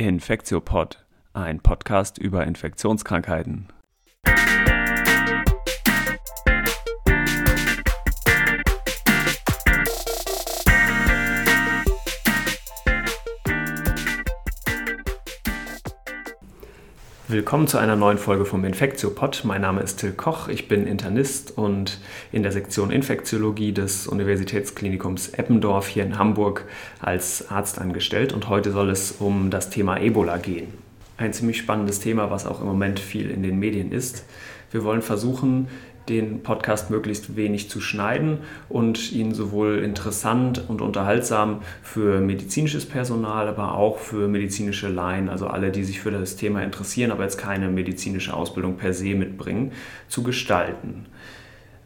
Infektiopod, ein Podcast über Infektionskrankheiten. Willkommen zu einer neuen Folge vom Infektiopod. Mein Name ist Till Koch, ich bin Internist und in der Sektion Infektiologie des Universitätsklinikums Eppendorf hier in Hamburg als Arzt angestellt und heute soll es um das Thema Ebola gehen. Ein ziemlich spannendes Thema, was auch im Moment viel in den Medien ist. Wir wollen versuchen, den Podcast möglichst wenig zu schneiden und ihn sowohl interessant und unterhaltsam für medizinisches Personal, aber auch für medizinische Laien, also alle, die sich für das Thema interessieren, aber jetzt keine medizinische Ausbildung per se mitbringen, zu gestalten.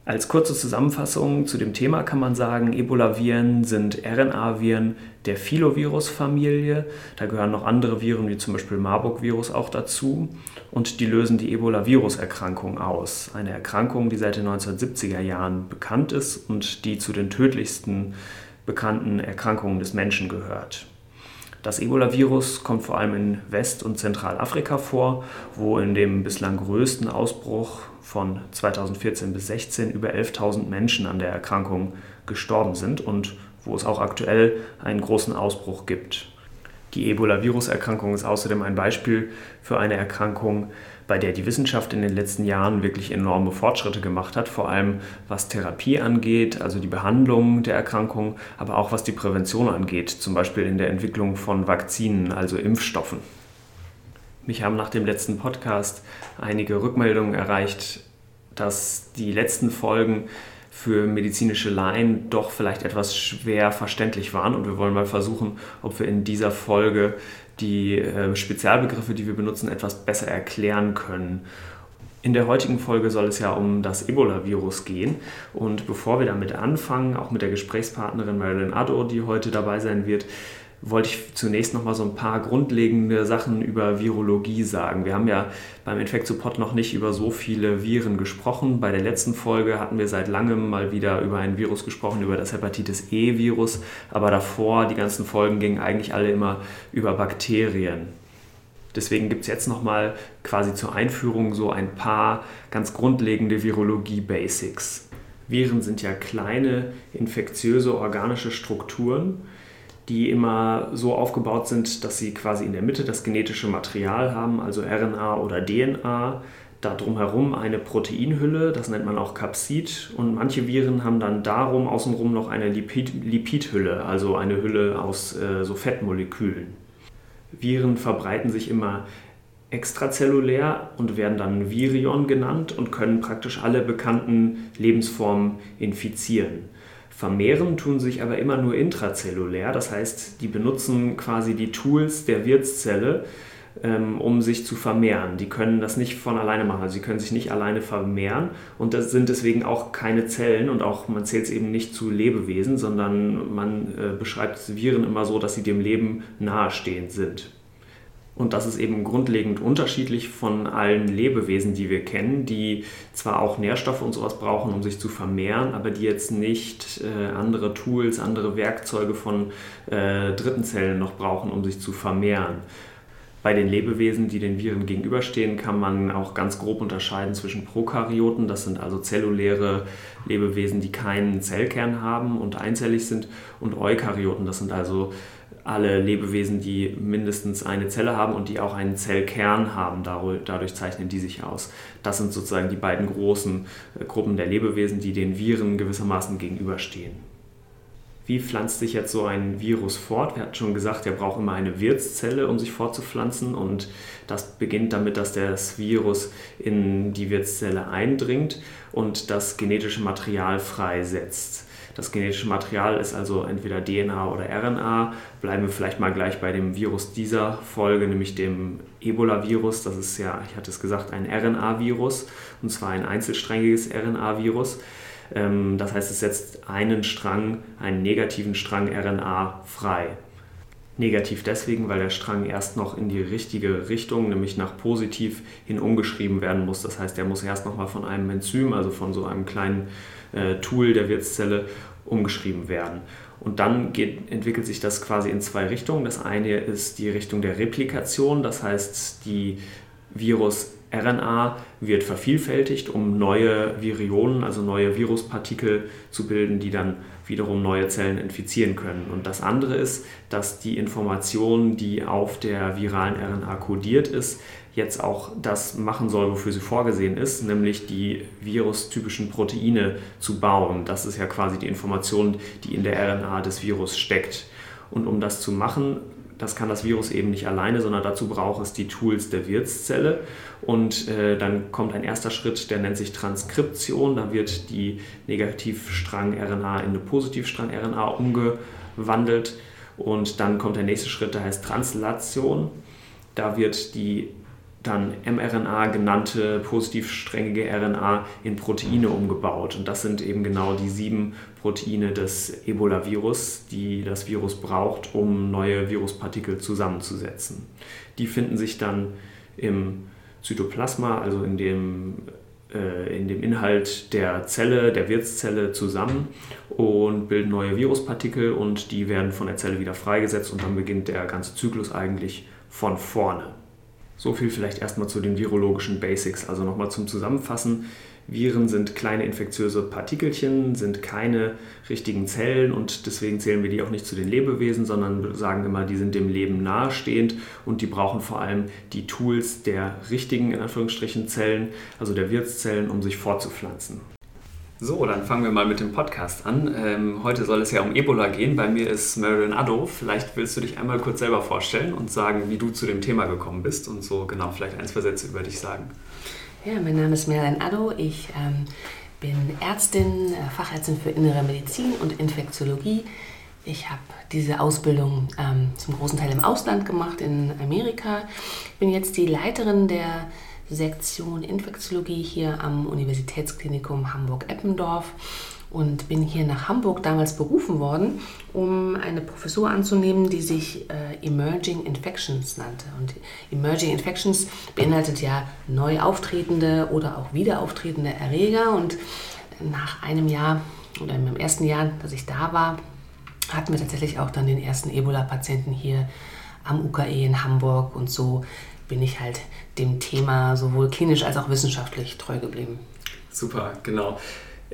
Als kurze Zusammenfassung zu dem Thema kann man sagen, Ebola-Viren sind RNA-Viren der Filovirus-Familie. Da gehören noch andere Viren wie zum Beispiel Marburg-Virus auch dazu. Und die lösen die Ebola-Virus-Erkrankung aus. Eine Erkrankung, die seit den 1970er Jahren bekannt ist und die zu den tödlichsten bekannten Erkrankungen des Menschen gehört. Das Ebola-Virus kommt vor allem in West- und Zentralafrika vor, wo in dem bislang größten Ausbruch von 2014 bis 2016 über 11.000 Menschen an der Erkrankung gestorben sind und wo es auch aktuell einen großen Ausbruch gibt. Die Ebola-Virus-Erkrankung ist außerdem ein Beispiel für eine Erkrankung, bei der die Wissenschaft in den letzten Jahren wirklich enorme Fortschritte gemacht hat, vor allem was Therapie angeht, also die Behandlung der Erkrankung, aber auch was die Prävention angeht, zum Beispiel in der Entwicklung von Vakzinen, also Impfstoffen. Mich haben nach dem letzten Podcast einige Rückmeldungen erreicht, dass die letzten Folgen für medizinische Laien doch vielleicht etwas schwer verständlich waren und wir wollen mal versuchen, ob wir in dieser Folge die äh, Spezialbegriffe, die wir benutzen, etwas besser erklären können. In der heutigen Folge soll es ja um das Ebola-Virus gehen. Und bevor wir damit anfangen, auch mit der Gesprächspartnerin Marilyn Addo, die heute dabei sein wird, wollte ich zunächst noch mal so ein paar grundlegende Sachen über Virologie sagen. Wir haben ja beim Infektsupport noch nicht über so viele Viren gesprochen. Bei der letzten Folge hatten wir seit langem mal wieder über ein Virus gesprochen, über das Hepatitis E-Virus. Aber davor, die ganzen Folgen gingen eigentlich alle immer über Bakterien. Deswegen gibt es jetzt nochmal quasi zur Einführung so ein paar ganz grundlegende Virologie-Basics. Viren sind ja kleine, infektiöse organische Strukturen die immer so aufgebaut sind, dass sie quasi in der Mitte das genetische Material haben, also RNA oder DNA, da drumherum eine Proteinhülle, das nennt man auch Capsid, und manche Viren haben dann darum außenrum noch eine Lipid Lipidhülle, also eine Hülle aus äh, so Fettmolekülen. Viren verbreiten sich immer extrazellulär und werden dann Virion genannt und können praktisch alle bekannten Lebensformen infizieren. Vermehren tun sich aber immer nur intrazellulär, das heißt, die benutzen quasi die Tools der Wirtszelle, ähm, um sich zu vermehren. Die können das nicht von alleine machen, also sie können sich nicht alleine vermehren und das sind deswegen auch keine Zellen und auch man zählt es eben nicht zu Lebewesen, sondern man äh, beschreibt Viren immer so, dass sie dem Leben nahestehend sind. Und das ist eben grundlegend unterschiedlich von allen Lebewesen, die wir kennen, die zwar auch Nährstoffe und sowas brauchen, um sich zu vermehren, aber die jetzt nicht äh, andere Tools, andere Werkzeuge von äh, dritten Zellen noch brauchen, um sich zu vermehren. Bei den Lebewesen, die den Viren gegenüberstehen, kann man auch ganz grob unterscheiden zwischen Prokaryoten, das sind also zelluläre Lebewesen, die keinen Zellkern haben und einzellig sind, und Eukaryoten, das sind also alle Lebewesen, die mindestens eine Zelle haben und die auch einen Zellkern haben. Dadurch zeichnen die sich aus. Das sind sozusagen die beiden großen äh, Gruppen der Lebewesen, die den Viren gewissermaßen gegenüberstehen. Wie pflanzt sich jetzt so ein Virus fort? Wir hatten schon gesagt, er braucht immer eine Wirtszelle, um sich fortzupflanzen. Und das beginnt damit, dass das Virus in die Wirtszelle eindringt und das genetische Material freisetzt. Das genetische Material ist also entweder DNA oder RNA. Bleiben wir vielleicht mal gleich bei dem Virus dieser Folge, nämlich dem Ebola-Virus. Das ist ja, ich hatte es gesagt, ein RNA-Virus und zwar ein einzelsträngiges RNA-Virus. Ähm, das heißt, es setzt einen Strang, einen negativen Strang RNA frei. Negativ deswegen, weil der Strang erst noch in die richtige Richtung, nämlich nach positiv hin umgeschrieben werden muss. Das heißt, er muss erst nochmal von einem Enzym, also von so einem kleinen äh, Tool der Wirtszelle, umgeschrieben werden. Und dann geht, entwickelt sich das quasi in zwei Richtungen. Das eine ist die Richtung der Replikation, das heißt, die Virus-RNA wird vervielfältigt, um neue Virionen, also neue Viruspartikel zu bilden, die dann wiederum neue Zellen infizieren können. Und das andere ist, dass die Information, die auf der viralen RNA kodiert ist, jetzt auch das machen soll, wofür sie vorgesehen ist, nämlich die virustypischen Proteine zu bauen. Das ist ja quasi die Information, die in der RNA des Virus steckt. Und um das zu machen, das kann das Virus eben nicht alleine, sondern dazu braucht es die Tools der Wirtszelle. Und äh, dann kommt ein erster Schritt, der nennt sich Transkription. Da wird die Negativstrang-RNA in eine Positivstrang-RNA umgewandelt. Und dann kommt der nächste Schritt, der heißt Translation. Da wird die dann mRNA genannte positivsträngige RNA in Proteine umgebaut. Und das sind eben genau die sieben Proteine des Ebola-Virus, die das Virus braucht, um neue Viruspartikel zusammenzusetzen. Die finden sich dann im Zytoplasma, also in dem, äh, in dem Inhalt der Zelle, der Wirtszelle zusammen und bilden neue Viruspartikel und die werden von der Zelle wieder freigesetzt und dann beginnt der ganze Zyklus eigentlich von vorne. So viel vielleicht erstmal zu den virologischen Basics. Also nochmal zum Zusammenfassen. Viren sind kleine infektiöse Partikelchen, sind keine richtigen Zellen und deswegen zählen wir die auch nicht zu den Lebewesen, sondern sagen immer, die sind dem Leben nahestehend und die brauchen vor allem die Tools der richtigen, in Anführungsstrichen, Zellen, also der Wirtszellen, um sich fortzupflanzen. So, dann fangen wir mal mit dem Podcast an. Ähm, heute soll es ja um Ebola gehen. Bei mir ist Marilyn Addo. Vielleicht willst du dich einmal kurz selber vorstellen und sagen, wie du zu dem Thema gekommen bist und so genau vielleicht ein, zwei Sätze über dich sagen. Ja, mein Name ist Marilyn Addo. Ich ähm, bin Ärztin, äh, Fachärztin für Innere Medizin und Infektiologie. Ich habe diese Ausbildung ähm, zum großen Teil im Ausland gemacht, in Amerika. Bin jetzt die Leiterin der Sektion Infektiologie hier am Universitätsklinikum Hamburg-Eppendorf und bin hier nach Hamburg damals berufen worden, um eine Professur anzunehmen, die sich äh, Emerging Infections nannte. Und Emerging Infections beinhaltet ja neu auftretende oder auch wieder auftretende Erreger. Und nach einem Jahr oder im ersten Jahr, dass ich da war, hatten wir tatsächlich auch dann den ersten Ebola-Patienten hier am UKE in Hamburg und so bin ich halt dem Thema sowohl klinisch als auch wissenschaftlich treu geblieben. Super, genau.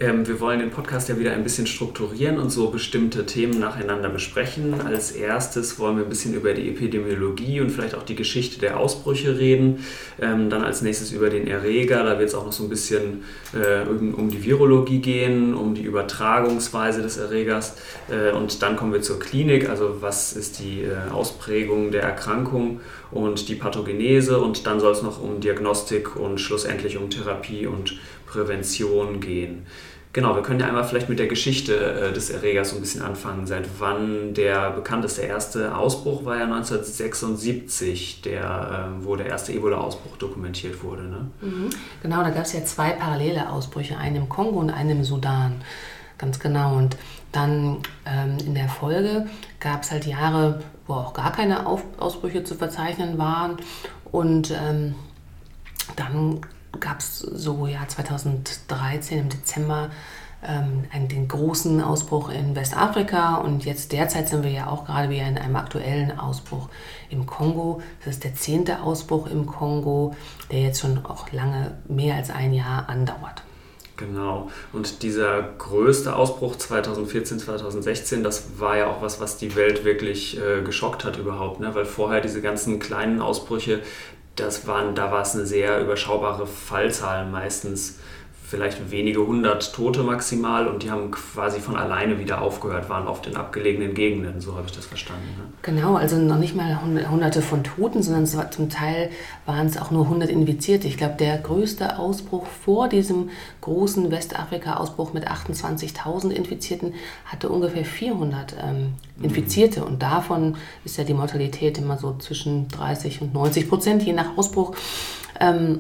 Ähm, wir wollen den Podcast ja wieder ein bisschen strukturieren und so bestimmte Themen nacheinander besprechen. Als erstes wollen wir ein bisschen über die Epidemiologie und vielleicht auch die Geschichte der Ausbrüche reden. Ähm, dann als nächstes über den Erreger. Da wird es auch noch so ein bisschen äh, um, um, die Virologie gehen, um die Übertragungsweise des Erregers. Äh, und dann kommen wir zur Klinik. Also was ist die äh, Ausprägung der Erkrankung und die Pathogenese. Und dann soll es noch um Diagnostik und schlussendlich um Therapie und Prävention gehen. Genau, wir können ja einmal vielleicht mit der Geschichte äh, des Erregers so ein bisschen anfangen. Seit wann der bekannteste erste Ausbruch war ja 1976, der, äh, wo der erste Ebola-Ausbruch dokumentiert wurde. Ne? Mhm. Genau, da gab es ja zwei parallele Ausbrüche, einen im Kongo und einen im Sudan. Ganz genau. Und dann ähm, in der Folge gab es halt Jahre, wo auch gar keine Auf Ausbrüche zu verzeichnen waren. Und ähm, dann gab es so ja 2013 im Dezember ähm, den großen Ausbruch in Westafrika und jetzt derzeit sind wir ja auch gerade wieder in einem aktuellen Ausbruch im Kongo. Das ist der zehnte Ausbruch im Kongo, der jetzt schon auch lange mehr als ein Jahr andauert. Genau. Und dieser größte Ausbruch 2014, 2016, das war ja auch was, was die Welt wirklich äh, geschockt hat überhaupt, ne? weil vorher diese ganzen kleinen Ausbrüche, das waren, da war es eine sehr überschaubare Fallzahl meistens vielleicht wenige hundert Tote maximal und die haben quasi von alleine wieder aufgehört, waren oft in abgelegenen Gegenden, so habe ich das verstanden. Ne? Genau, also noch nicht mal hunderte von Toten, sondern zum Teil waren es auch nur 100 Infizierte. Ich glaube, der größte Ausbruch vor diesem großen Westafrika-Ausbruch mit 28.000 Infizierten hatte ungefähr 400 ähm, mhm. Infizierte mhm. und davon ist ja die Mortalität immer so zwischen 30 und 90 Prozent, je nach Ausbruch. Ähm,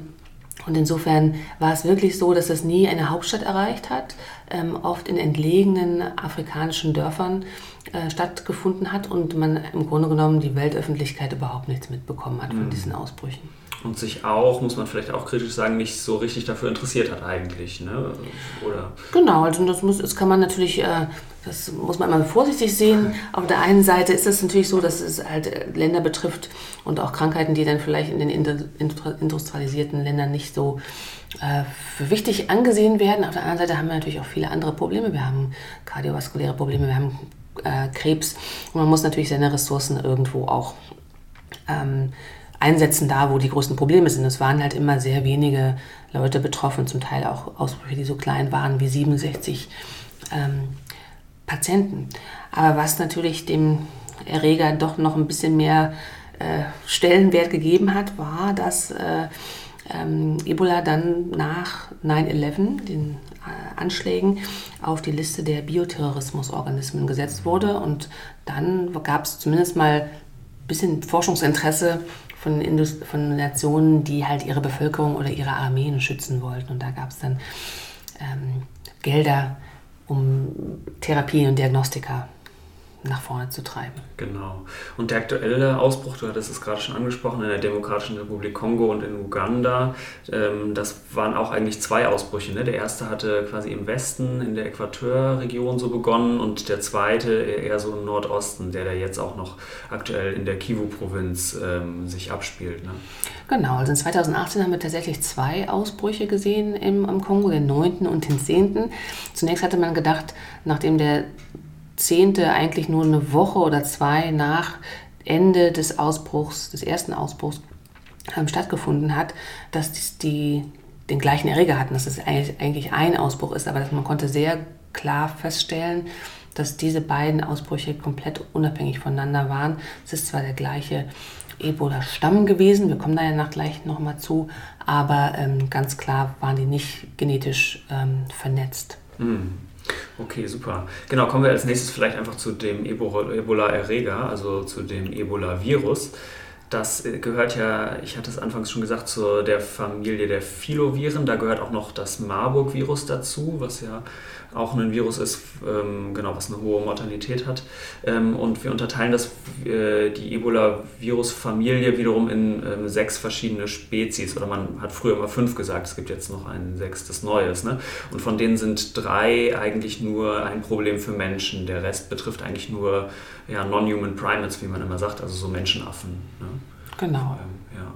und insofern war es wirklich so, dass es nie eine Hauptstadt erreicht hat, ähm, oft in entlegenen afrikanischen Dörfern äh, stattgefunden hat und man im Grunde genommen die Weltöffentlichkeit überhaupt nichts mitbekommen hat von mhm. diesen Ausbrüchen. Und sich auch, muss man vielleicht auch kritisch sagen, nicht so richtig dafür interessiert hat eigentlich. Ne? Oder? Genau, also das, muss, das kann man natürlich, äh, das muss man immer vorsichtig sehen. Auf der einen Seite ist es natürlich so, dass es halt Länder betrifft und auch Krankheiten, die dann vielleicht in den industrialisierten Ländern nicht so äh, für wichtig angesehen werden. Auf der anderen Seite haben wir natürlich auch viele andere Probleme. Wir haben kardiovaskuläre Probleme, wir haben äh, Krebs und man muss natürlich seine Ressourcen irgendwo auch ähm, einsetzen da, wo die größten Probleme sind. Es waren halt immer sehr wenige Leute betroffen, zum Teil auch Ausbrüche, die so klein waren wie 67 ähm, Patienten. Aber was natürlich dem Erreger doch noch ein bisschen mehr äh, Stellenwert gegeben hat, war, dass äh, ähm, Ebola dann nach 9-11, den äh, Anschlägen, auf die Liste der Bioterrorismusorganismen gesetzt wurde. Und dann gab es zumindest mal ein bisschen Forschungsinteresse von, Indust von Nationen, die halt ihre Bevölkerung oder ihre Armeen schützen wollten. Und da gab es dann ähm, Gelder, um Therapien und Diagnostika nach vorne zu treiben. Genau. Und der aktuelle Ausbruch, du hattest es gerade schon angesprochen, in der Demokratischen Republik Kongo und in Uganda, ähm, das waren auch eigentlich zwei Ausbrüche. Ne? Der erste hatte quasi im Westen, in der Äquatorregion so begonnen und der zweite eher so im Nordosten, der da jetzt auch noch aktuell in der Kivu-Provinz ähm, sich abspielt. Ne? Genau, also in 2018 haben wir tatsächlich zwei Ausbrüche gesehen im, im Kongo, den 9. und den 10. Zunächst hatte man gedacht, nachdem der Zehnte eigentlich nur eine Woche oder zwei nach Ende des Ausbruchs, des ersten Ausbruchs ähm, stattgefunden hat, dass die den gleichen Erreger hatten, dass es eigentlich ein Ausbruch ist, aber dass man konnte sehr klar feststellen, dass diese beiden Ausbrüche komplett unabhängig voneinander waren. Es ist zwar der gleiche Ebola-Stamm gewesen, wir kommen da ja nach gleich nochmal zu, aber ähm, ganz klar waren die nicht genetisch ähm, vernetzt. Mhm. Okay, super. Genau, kommen wir als nächstes vielleicht einfach zu dem Ebola-Erreger, also zu dem Ebola-Virus. Das äh, gehört ja, ich hatte es anfangs schon gesagt, zu der Familie der Filoviren. Da gehört auch noch das Marburg-Virus dazu, was ja auch ein Virus ist, ähm, genau, was eine hohe Mortalität hat. Ähm, und wir unterteilen das, äh, die Ebola-Virus-Familie wiederum in ähm, sechs verschiedene Spezies. Oder man hat früher immer fünf gesagt, es gibt jetzt noch ein sechstes Neues. Ne? Und von denen sind drei eigentlich nur ein Problem für Menschen. Der Rest betrifft eigentlich nur ja, Non-Human Primates, wie man immer sagt, also so Menschenaffen. Ne? Genau. Ähm, ja.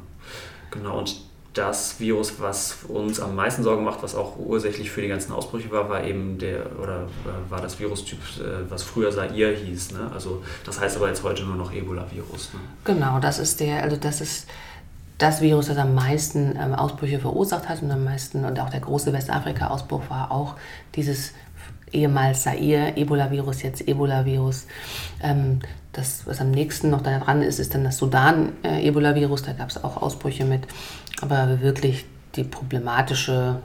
Genau, und das Virus, was uns am meisten Sorgen macht, was auch ursächlich für die ganzen Ausbrüche war, war eben der oder äh, war das Virustyp, äh, was früher Zaire hieß. Ne? Also das heißt aber jetzt heute nur noch Ebola-Virus. Ne? Genau, das ist der, also das ist das Virus, das am meisten ähm, Ausbrüche verursacht hat und am meisten und auch der große Westafrika-Ausbruch war auch dieses ehemals Zaire, Ebola-Virus, jetzt Ebola-Virus. Ähm, das, was am nächsten noch daran ist, ist dann das Sudan-Ebola-Virus. Da gab es auch Ausbrüche mit. Aber wirklich die problematische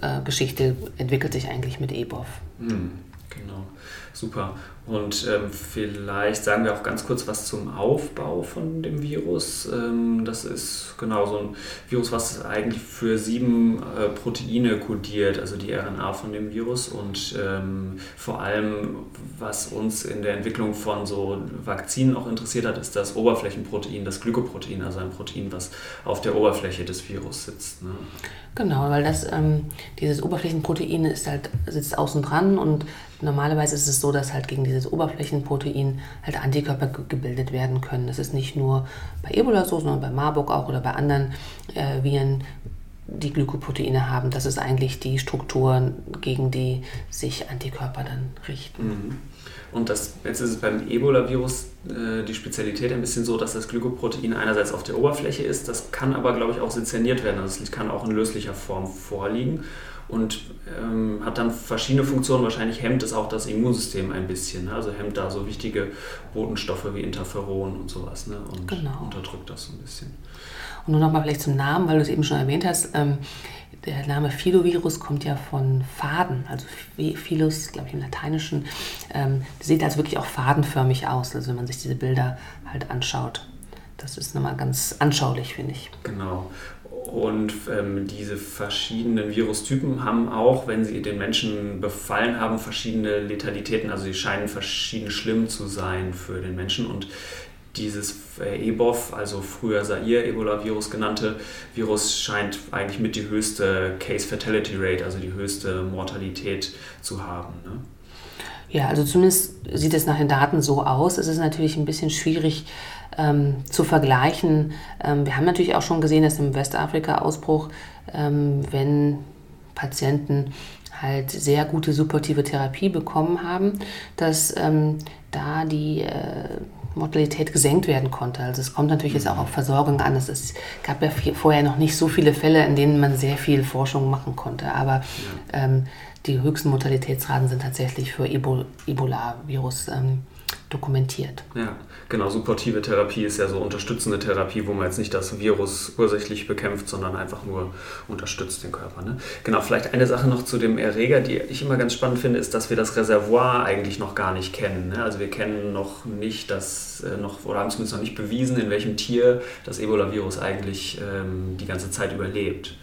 äh, Geschichte entwickelt sich eigentlich mit EBOV. Mhm, genau, super. Und ähm, vielleicht sagen wir auch ganz kurz was zum Aufbau von dem Virus. Ähm, das ist genau so ein Virus, was eigentlich für sieben äh, Proteine kodiert, also die RNA von dem Virus. Und ähm, vor allem, was uns in der Entwicklung von so Vakzinen auch interessiert hat, ist das Oberflächenprotein, das Glykoprotein, also ein Protein, was auf der Oberfläche des Virus sitzt. Ne? Genau, weil das, ähm, dieses Oberflächenprotein ist halt, sitzt außen dran und normalerweise ist es so, dass halt gegen dieses Oberflächenprotein halt Antikörper gebildet werden können. Das ist nicht nur bei Ebola so, sondern bei Marburg auch oder bei anderen äh, Viren, die Glykoproteine haben. Das ist eigentlich die Struktur, gegen die sich Antikörper dann richten. Mhm. Und das, jetzt ist es beim Ebola-Virus äh, die Spezialität ein bisschen so, dass das Glykoprotein einerseits auf der Oberfläche ist, das kann aber, glaube ich, auch sezerniert werden. Also es kann auch in löslicher Form vorliegen und ähm, hat dann verschiedene Funktionen. Wahrscheinlich hemmt es auch das Immunsystem ein bisschen. Ne? Also hemmt da so wichtige Botenstoffe wie Interferon und sowas ne? und genau. unterdrückt das so ein bisschen. Und nur nochmal vielleicht zum Namen, weil du es eben schon erwähnt hast. Ähm, der Name Filovirus kommt ja von Faden, also Philus, glaube ich im Lateinischen. Ähm, sieht also wirklich auch fadenförmig aus, also wenn man sich diese Bilder halt anschaut. Das ist nochmal ganz anschaulich, finde ich. Genau. Und ähm, diese verschiedenen Virustypen haben auch, wenn sie den Menschen befallen haben, verschiedene Letalitäten. Also sie scheinen verschieden schlimm zu sein für den Menschen. Und dieses äh, EBOV, also früher Zaire Ebola-Virus genannte Virus, scheint eigentlich mit die höchste Case Fatality Rate, also die höchste Mortalität zu haben. Ne? Ja, also zumindest sieht es nach den Daten so aus. Es ist natürlich ein bisschen schwierig ähm, zu vergleichen. Ähm, wir haben natürlich auch schon gesehen, dass im Westafrika-Ausbruch, ähm, wenn Patienten halt sehr gute supportive Therapie bekommen haben, dass ähm, da die äh, Mortalität gesenkt werden konnte. Also es kommt natürlich jetzt auch auf Versorgung an. Es ist, gab ja vorher noch nicht so viele Fälle, in denen man sehr viel Forschung machen konnte. Aber ja. ähm, die höchsten Mortalitätsraten sind tatsächlich für Ebola-Virus ähm, dokumentiert. Ja, genau. Supportive Therapie ist ja so unterstützende Therapie, wo man jetzt nicht das Virus ursächlich bekämpft, sondern einfach nur unterstützt den Körper. Ne? Genau, vielleicht eine Sache noch zu dem Erreger, die ich immer ganz spannend finde, ist, dass wir das Reservoir eigentlich noch gar nicht kennen. Ne? Also wir kennen noch nicht das, äh, noch, oder haben zumindest noch nicht bewiesen, in welchem Tier das Ebola-Virus eigentlich ähm, die ganze Zeit überlebt.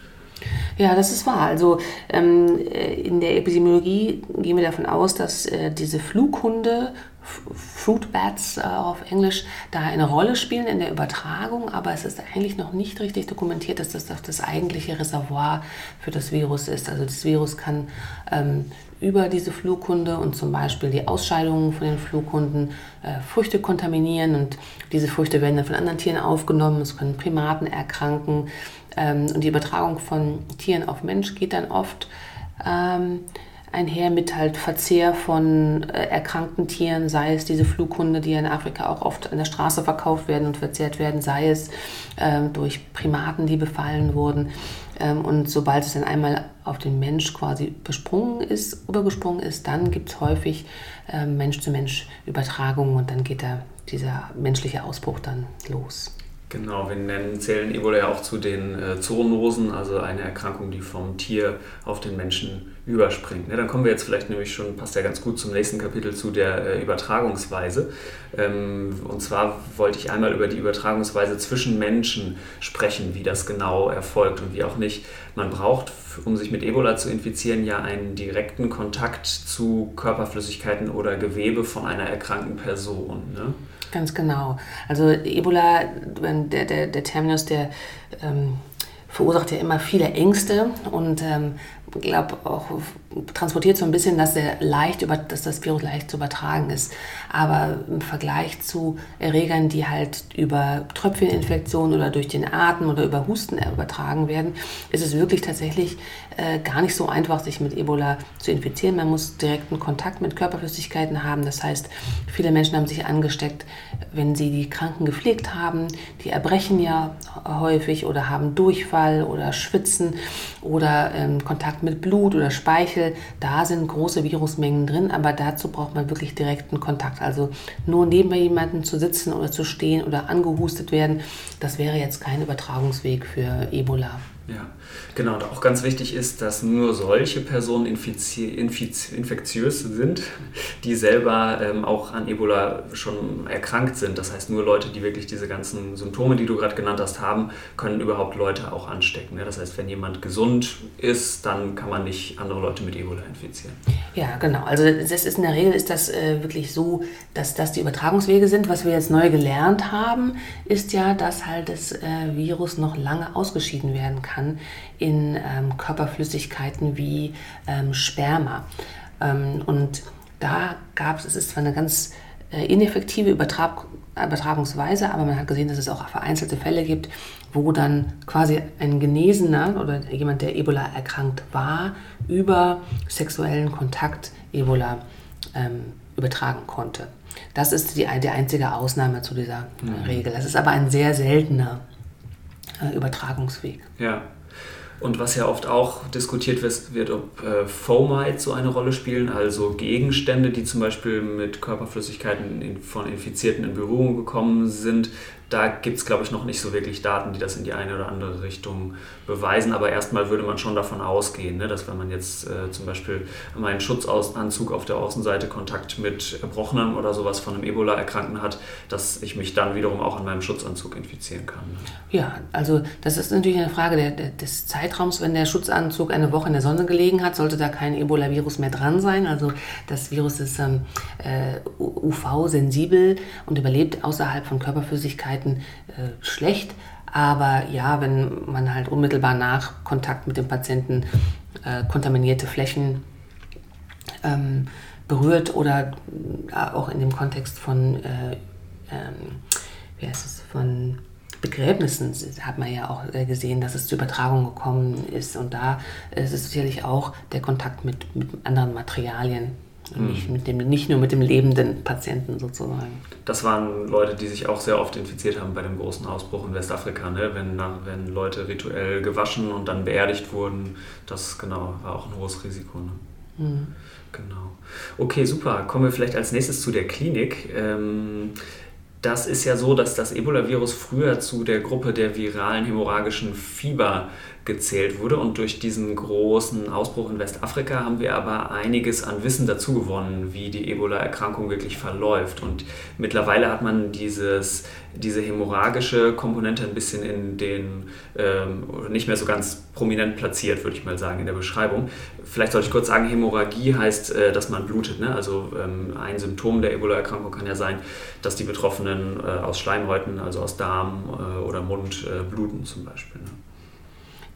Ja, das ist wahr. Also ähm, äh, in der Epidemiologie gehen wir davon aus, dass äh, diese Flughunde, Fruit Bats äh, auf Englisch, da eine Rolle spielen in der Übertragung, aber es ist eigentlich noch nicht richtig dokumentiert, dass das das eigentliche Reservoir für das Virus ist. Also das Virus kann ähm, über diese Flughunde und zum Beispiel die Ausscheidungen von den Flughunden äh, Früchte kontaminieren und diese Früchte werden dann von anderen Tieren aufgenommen. Es können Primaten erkranken. Ähm, und die Übertragung von Tieren auf Mensch geht dann oft ähm, einher mit halt Verzehr von äh, erkrankten Tieren, sei es diese Flughunde, die in Afrika auch oft an der Straße verkauft werden und verzehrt werden, sei es ähm, durch Primaten, die befallen wurden. Ähm, und sobald es dann einmal auf den Mensch quasi besprungen ist, übergesprungen ist, dann gibt es häufig äh, Mensch-zu-Mensch-Übertragungen und dann geht da dieser menschliche Ausbruch dann los. Genau, wir nennen, zählen Ebola ja auch zu den äh, Zoonosen, also eine Erkrankung, die vom Tier auf den Menschen überspringt. Ja, dann kommen wir jetzt vielleicht nämlich schon, passt ja ganz gut zum nächsten Kapitel zu der äh, Übertragungsweise. Ähm, und zwar wollte ich einmal über die Übertragungsweise zwischen Menschen sprechen, wie das genau erfolgt und wie auch nicht. Man braucht, um sich mit Ebola zu infizieren, ja einen direkten Kontakt zu Körperflüssigkeiten oder Gewebe von einer erkrankten Person. Ne? Ganz genau. Also Ebola, der, der, der Terminus, der ähm, verursacht ja immer viele Ängste und ähm, glaube auch transportiert so ein bisschen, dass, der leicht über, dass das Virus leicht zu übertragen ist. Aber im Vergleich zu Erregern, die halt über Tröpfcheninfektionen oder durch den Atem oder über Husten übertragen werden, ist es wirklich tatsächlich äh, gar nicht so einfach, sich mit Ebola zu infizieren. Man muss direkten Kontakt mit Körperflüssigkeiten haben. Das heißt, viele Menschen haben sich angesteckt, wenn sie die Kranken gepflegt haben. Die erbrechen ja häufig oder haben Durchfall oder schwitzen oder ähm, Kontakt mit Blut oder Speichel. Da sind große Virusmengen drin, aber dazu braucht man wirklich direkten Kontakt. Also nur neben jemandem zu sitzen oder zu stehen oder angehustet werden, das wäre jetzt kein Übertragungsweg für Ebola. Ja, genau. Und auch ganz wichtig ist, dass nur solche Personen infektiös sind, die selber ähm, auch an Ebola schon erkrankt sind. Das heißt, nur Leute, die wirklich diese ganzen Symptome, die du gerade genannt hast, haben, können überhaupt Leute auch anstecken. Ja? Das heißt, wenn jemand gesund ist, dann kann man nicht andere Leute mit Ebola infizieren. Ja, genau. Also das ist in der Regel ist das äh, wirklich so, dass das die Übertragungswege sind. Was wir jetzt neu gelernt haben, ist ja, dass halt das äh, Virus noch lange ausgeschieden werden kann kann in ähm, Körperflüssigkeiten wie ähm, Sperma. Ähm, und da gab es, es ist zwar eine ganz äh, ineffektive Übertrag, Übertragungsweise, aber man hat gesehen, dass es auch vereinzelte Fälle gibt, wo dann quasi ein Genesener oder jemand, der Ebola erkrankt war, über sexuellen Kontakt Ebola ähm, übertragen konnte. Das ist die, die einzige Ausnahme zu dieser mhm. Regel. Das ist aber ein sehr seltener äh, Übertragungsweg. Ja. Und was ja oft auch diskutiert wird, ob äh, Fomites so eine Rolle spielen, also Gegenstände, die zum Beispiel mit Körperflüssigkeiten in, von Infizierten in Berührung gekommen sind, Da gibt es, glaube ich, noch nicht so wirklich Daten, die das in die eine oder andere Richtung beweisen. Aber erstmal würde man schon davon ausgehen, ne, dass wenn man jetzt äh, zum Beispiel meinen Schutzanzug auf der Außenseite Kontakt mit Erbrochenen oder sowas von einem Ebola-Erkrankten hat, dass ich mich dann wiederum auch an meinem Schutzanzug infizieren kann. Ne? Ja, also das ist natürlich eine Frage der, der, des Zeitraums. Wenn der Schutzanzug eine Woche in der Sonne gelegen hat, sollte da kein Ebola-Virus mehr dran sein. Also das Virus ist ähm, äh, UV-sensibel und überlebt außerhalb von Körperflüssigkeiten äh, schlecht. Aber ja, wenn man halt unmittelbar nach Kontakt mit dem Patienten äh, kontaminierte Flächen ähm, berührt oder äh, auch in dem Kontext von, äh, ähm, wie heißt es, von Begräbnissen hat man ja auch äh, gesehen, dass es zur Übertragung gekommen ist. Und da ist es sicherlich auch der Kontakt mit, mit anderen Materialien. Nicht, mit dem, nicht nur mit dem lebenden Patienten sozusagen. Das waren Leute, die sich auch sehr oft infiziert haben bei dem großen Ausbruch in Westafrika, ne? wenn, wenn Leute rituell gewaschen und dann beerdigt wurden. Das genau war auch ein hohes Risiko. Ne? Mhm. Genau. Okay, super. Kommen wir vielleicht als nächstes zu der Klinik. Ähm, das ist ja so, dass das Ebola-Virus früher zu der Gruppe der viralen hämorrhagischen Fieber gezählt wurde. Und durch diesen großen Ausbruch in Westafrika haben wir aber einiges an Wissen dazu gewonnen, wie die Ebola-Erkrankung wirklich verläuft. Und mittlerweile hat man dieses, diese hämorrhagische Komponente ein bisschen in den, ähm, nicht mehr so ganz prominent platziert, würde ich mal sagen, in der Beschreibung. Vielleicht sollte ich kurz sagen, Hämorrhagie heißt, äh, dass man blutet. Ne? Also ähm, ein Symptom der Ebola-Erkrankung kann ja sein, dass die Betroffenen äh, aus Schleimhäuten, also aus Darm äh, oder Mund äh, bluten zum Beispiel. Ne?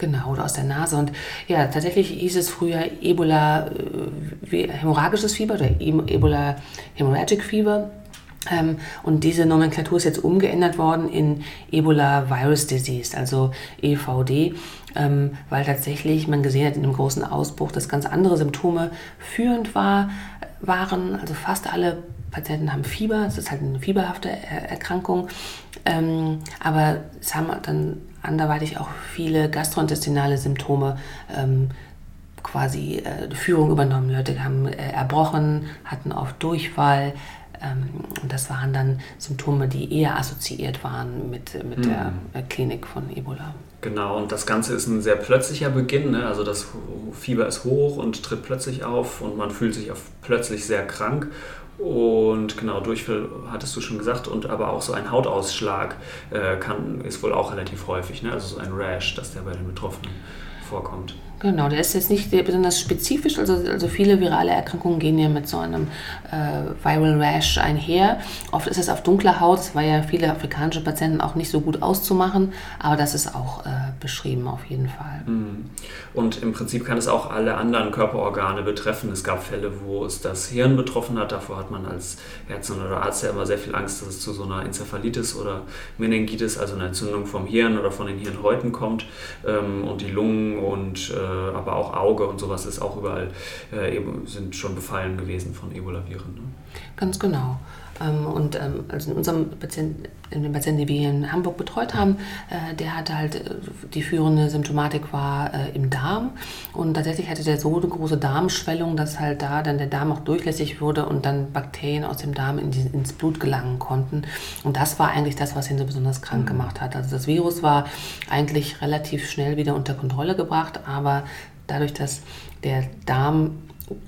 Genau, oder aus der Nase. Und ja, tatsächlich hieß es früher Ebola äh, Fieber oder Ebola Hemorrhagic Fever. Ähm, und diese Nomenklatur ist jetzt umgeändert worden in Ebola Virus Disease, also EVD, ähm, weil tatsächlich man gesehen hat in dem großen Ausbruch, dass ganz andere Symptome führend war, waren. Also fast alle Patienten haben Fieber, es ist halt eine fieberhafte Erkrankung. Ähm, aber es haben dann anderweitig auch viele gastrointestinale Symptome ähm, quasi äh, Führung übernommen. Leute haben äh, erbrochen, hatten oft Durchfall. Ähm, und das waren dann Symptome, die eher assoziiert waren mit, mit mhm. der äh, Klinik von Ebola. Genau, und das Ganze ist ein sehr plötzlicher Beginn. Ne? Also das Fieber ist hoch und tritt plötzlich auf und man fühlt sich plötzlich sehr krank. Und genau, Durchfall hattest du schon gesagt, und aber auch so ein Hautausschlag äh, kann, ist wohl auch relativ häufig, ne? also so ein Rash, dass der bei den Betroffenen vorkommt. Genau, der ist jetzt nicht besonders spezifisch. Also, also viele virale Erkrankungen gehen ja mit so einem äh, Viral Rash einher. Oft ist es auf dunkler Haut. Das war ja viele afrikanische Patienten auch nicht so gut auszumachen, aber das ist auch äh, beschrieben auf jeden Fall. Mhm. Und im Prinzip kann es auch alle anderen Körperorgane betreffen. Es gab Fälle, wo es das Hirn betroffen hat. Davor hat man als Ärztin oder Arzt ja immer sehr viel Angst, dass es zu so einer Enzephalitis oder Meningitis, also einer Entzündung vom Hirn oder von den Hirnhäuten kommt. Ähm, und die Lungen und äh, aber auch Auge und sowas ist auch überall, äh, sind schon befallen gewesen von Ebola-Viren. Ne? Ganz genau. Ähm, und ähm, also in unserem Patienten, in dem Patienten, den wir hier in Hamburg betreut haben, äh, der hatte halt, äh, die führende Symptomatik war äh, im Darm. Und tatsächlich hatte der so eine große Darmschwellung, dass halt da dann der Darm auch durchlässig wurde und dann Bakterien aus dem Darm in die, ins Blut gelangen konnten. Und das war eigentlich das, was ihn so besonders krank mhm. gemacht hat. Also das Virus war eigentlich relativ schnell wieder unter Kontrolle gebracht, aber dadurch, dass der Darm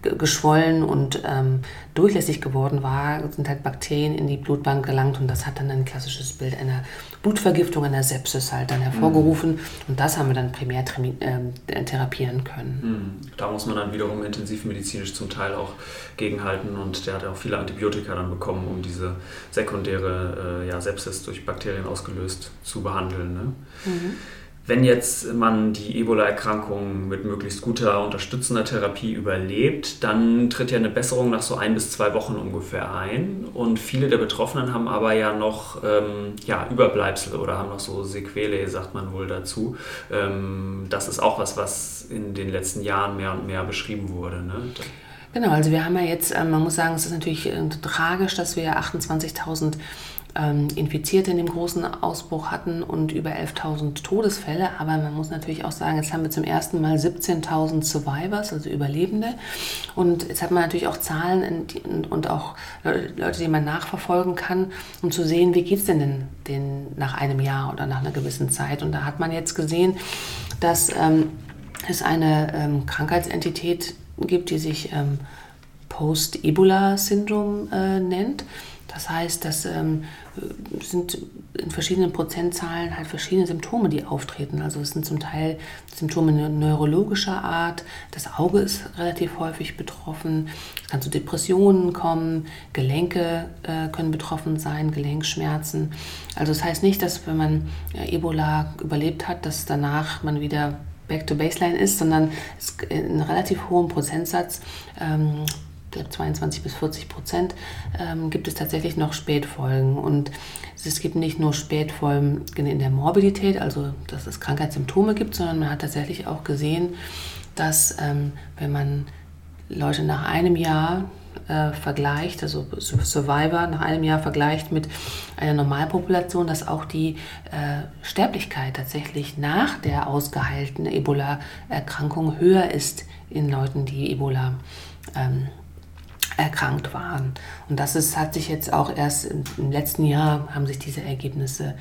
geschwollen und ähm, durchlässig geworden war, sind halt Bakterien in die Blutbank gelangt und das hat dann ein klassisches Bild einer Blutvergiftung, einer Sepsis halt dann hervorgerufen mhm. und das haben wir dann primär äh, therapieren können. Mhm. Da muss man dann wiederum intensivmedizinisch zum Teil auch gegenhalten und der hat auch viele Antibiotika dann bekommen, um diese sekundäre äh, ja, Sepsis durch Bakterien ausgelöst zu behandeln. Ne? Mhm. Wenn jetzt man die Ebola-Erkrankung mit möglichst guter unterstützender Therapie überlebt, dann tritt ja eine Besserung nach so ein bis zwei Wochen ungefähr ein. Und viele der Betroffenen haben aber ja noch ähm, ja, Überbleibsel oder haben noch so Sequele, sagt man wohl dazu. Ähm, das ist auch was, was in den letzten Jahren mehr und mehr beschrieben wurde. Ne? Genau, also wir haben ja jetzt, ähm, man muss sagen, es ist natürlich äh, tragisch, dass wir 28.000 ähm, Infizierte in dem großen Ausbruch hatten und über 11.000 Todesfälle. Aber man muss natürlich auch sagen, jetzt haben wir zum ersten Mal 17.000 Survivors, also Überlebende. Und jetzt hat man natürlich auch Zahlen und auch Leute, die man nachverfolgen kann, um zu sehen, wie geht es denn den nach einem Jahr oder nach einer gewissen Zeit. Und da hat man jetzt gesehen, dass ähm, es eine ähm, Krankheitsentität gibt, die sich ähm, Post-Ebola-Syndrom äh, nennt. Das heißt, das ähm, sind in verschiedenen Prozentzahlen halt verschiedene Symptome, die auftreten. Also es sind zum Teil Symptome neurologischer Art, das Auge ist relativ häufig betroffen, es kann zu Depressionen kommen, Gelenke äh, können betroffen sein, Gelenkschmerzen. Also das heißt nicht, dass wenn man äh, Ebola überlebt hat, dass danach man wieder back to baseline ist, sondern es in relativ hohem Prozentsatz ähm, 22 bis 40 Prozent, ähm, gibt es tatsächlich noch Spätfolgen. Und es gibt nicht nur Spätfolgen in der Morbidität, also dass es Krankheitssymptome gibt, sondern man hat tatsächlich auch gesehen, dass ähm, wenn man Leute nach einem Jahr äh, vergleicht, also Survivor nach einem Jahr vergleicht mit einer Normalpopulation, dass auch die äh, Sterblichkeit tatsächlich nach der ausgeheilten Ebola-Erkrankung höher ist in Leuten, die Ebola ähm, erkrankt waren. Und das ist, hat sich jetzt auch erst im letzten Jahr haben sich diese Ergebnisse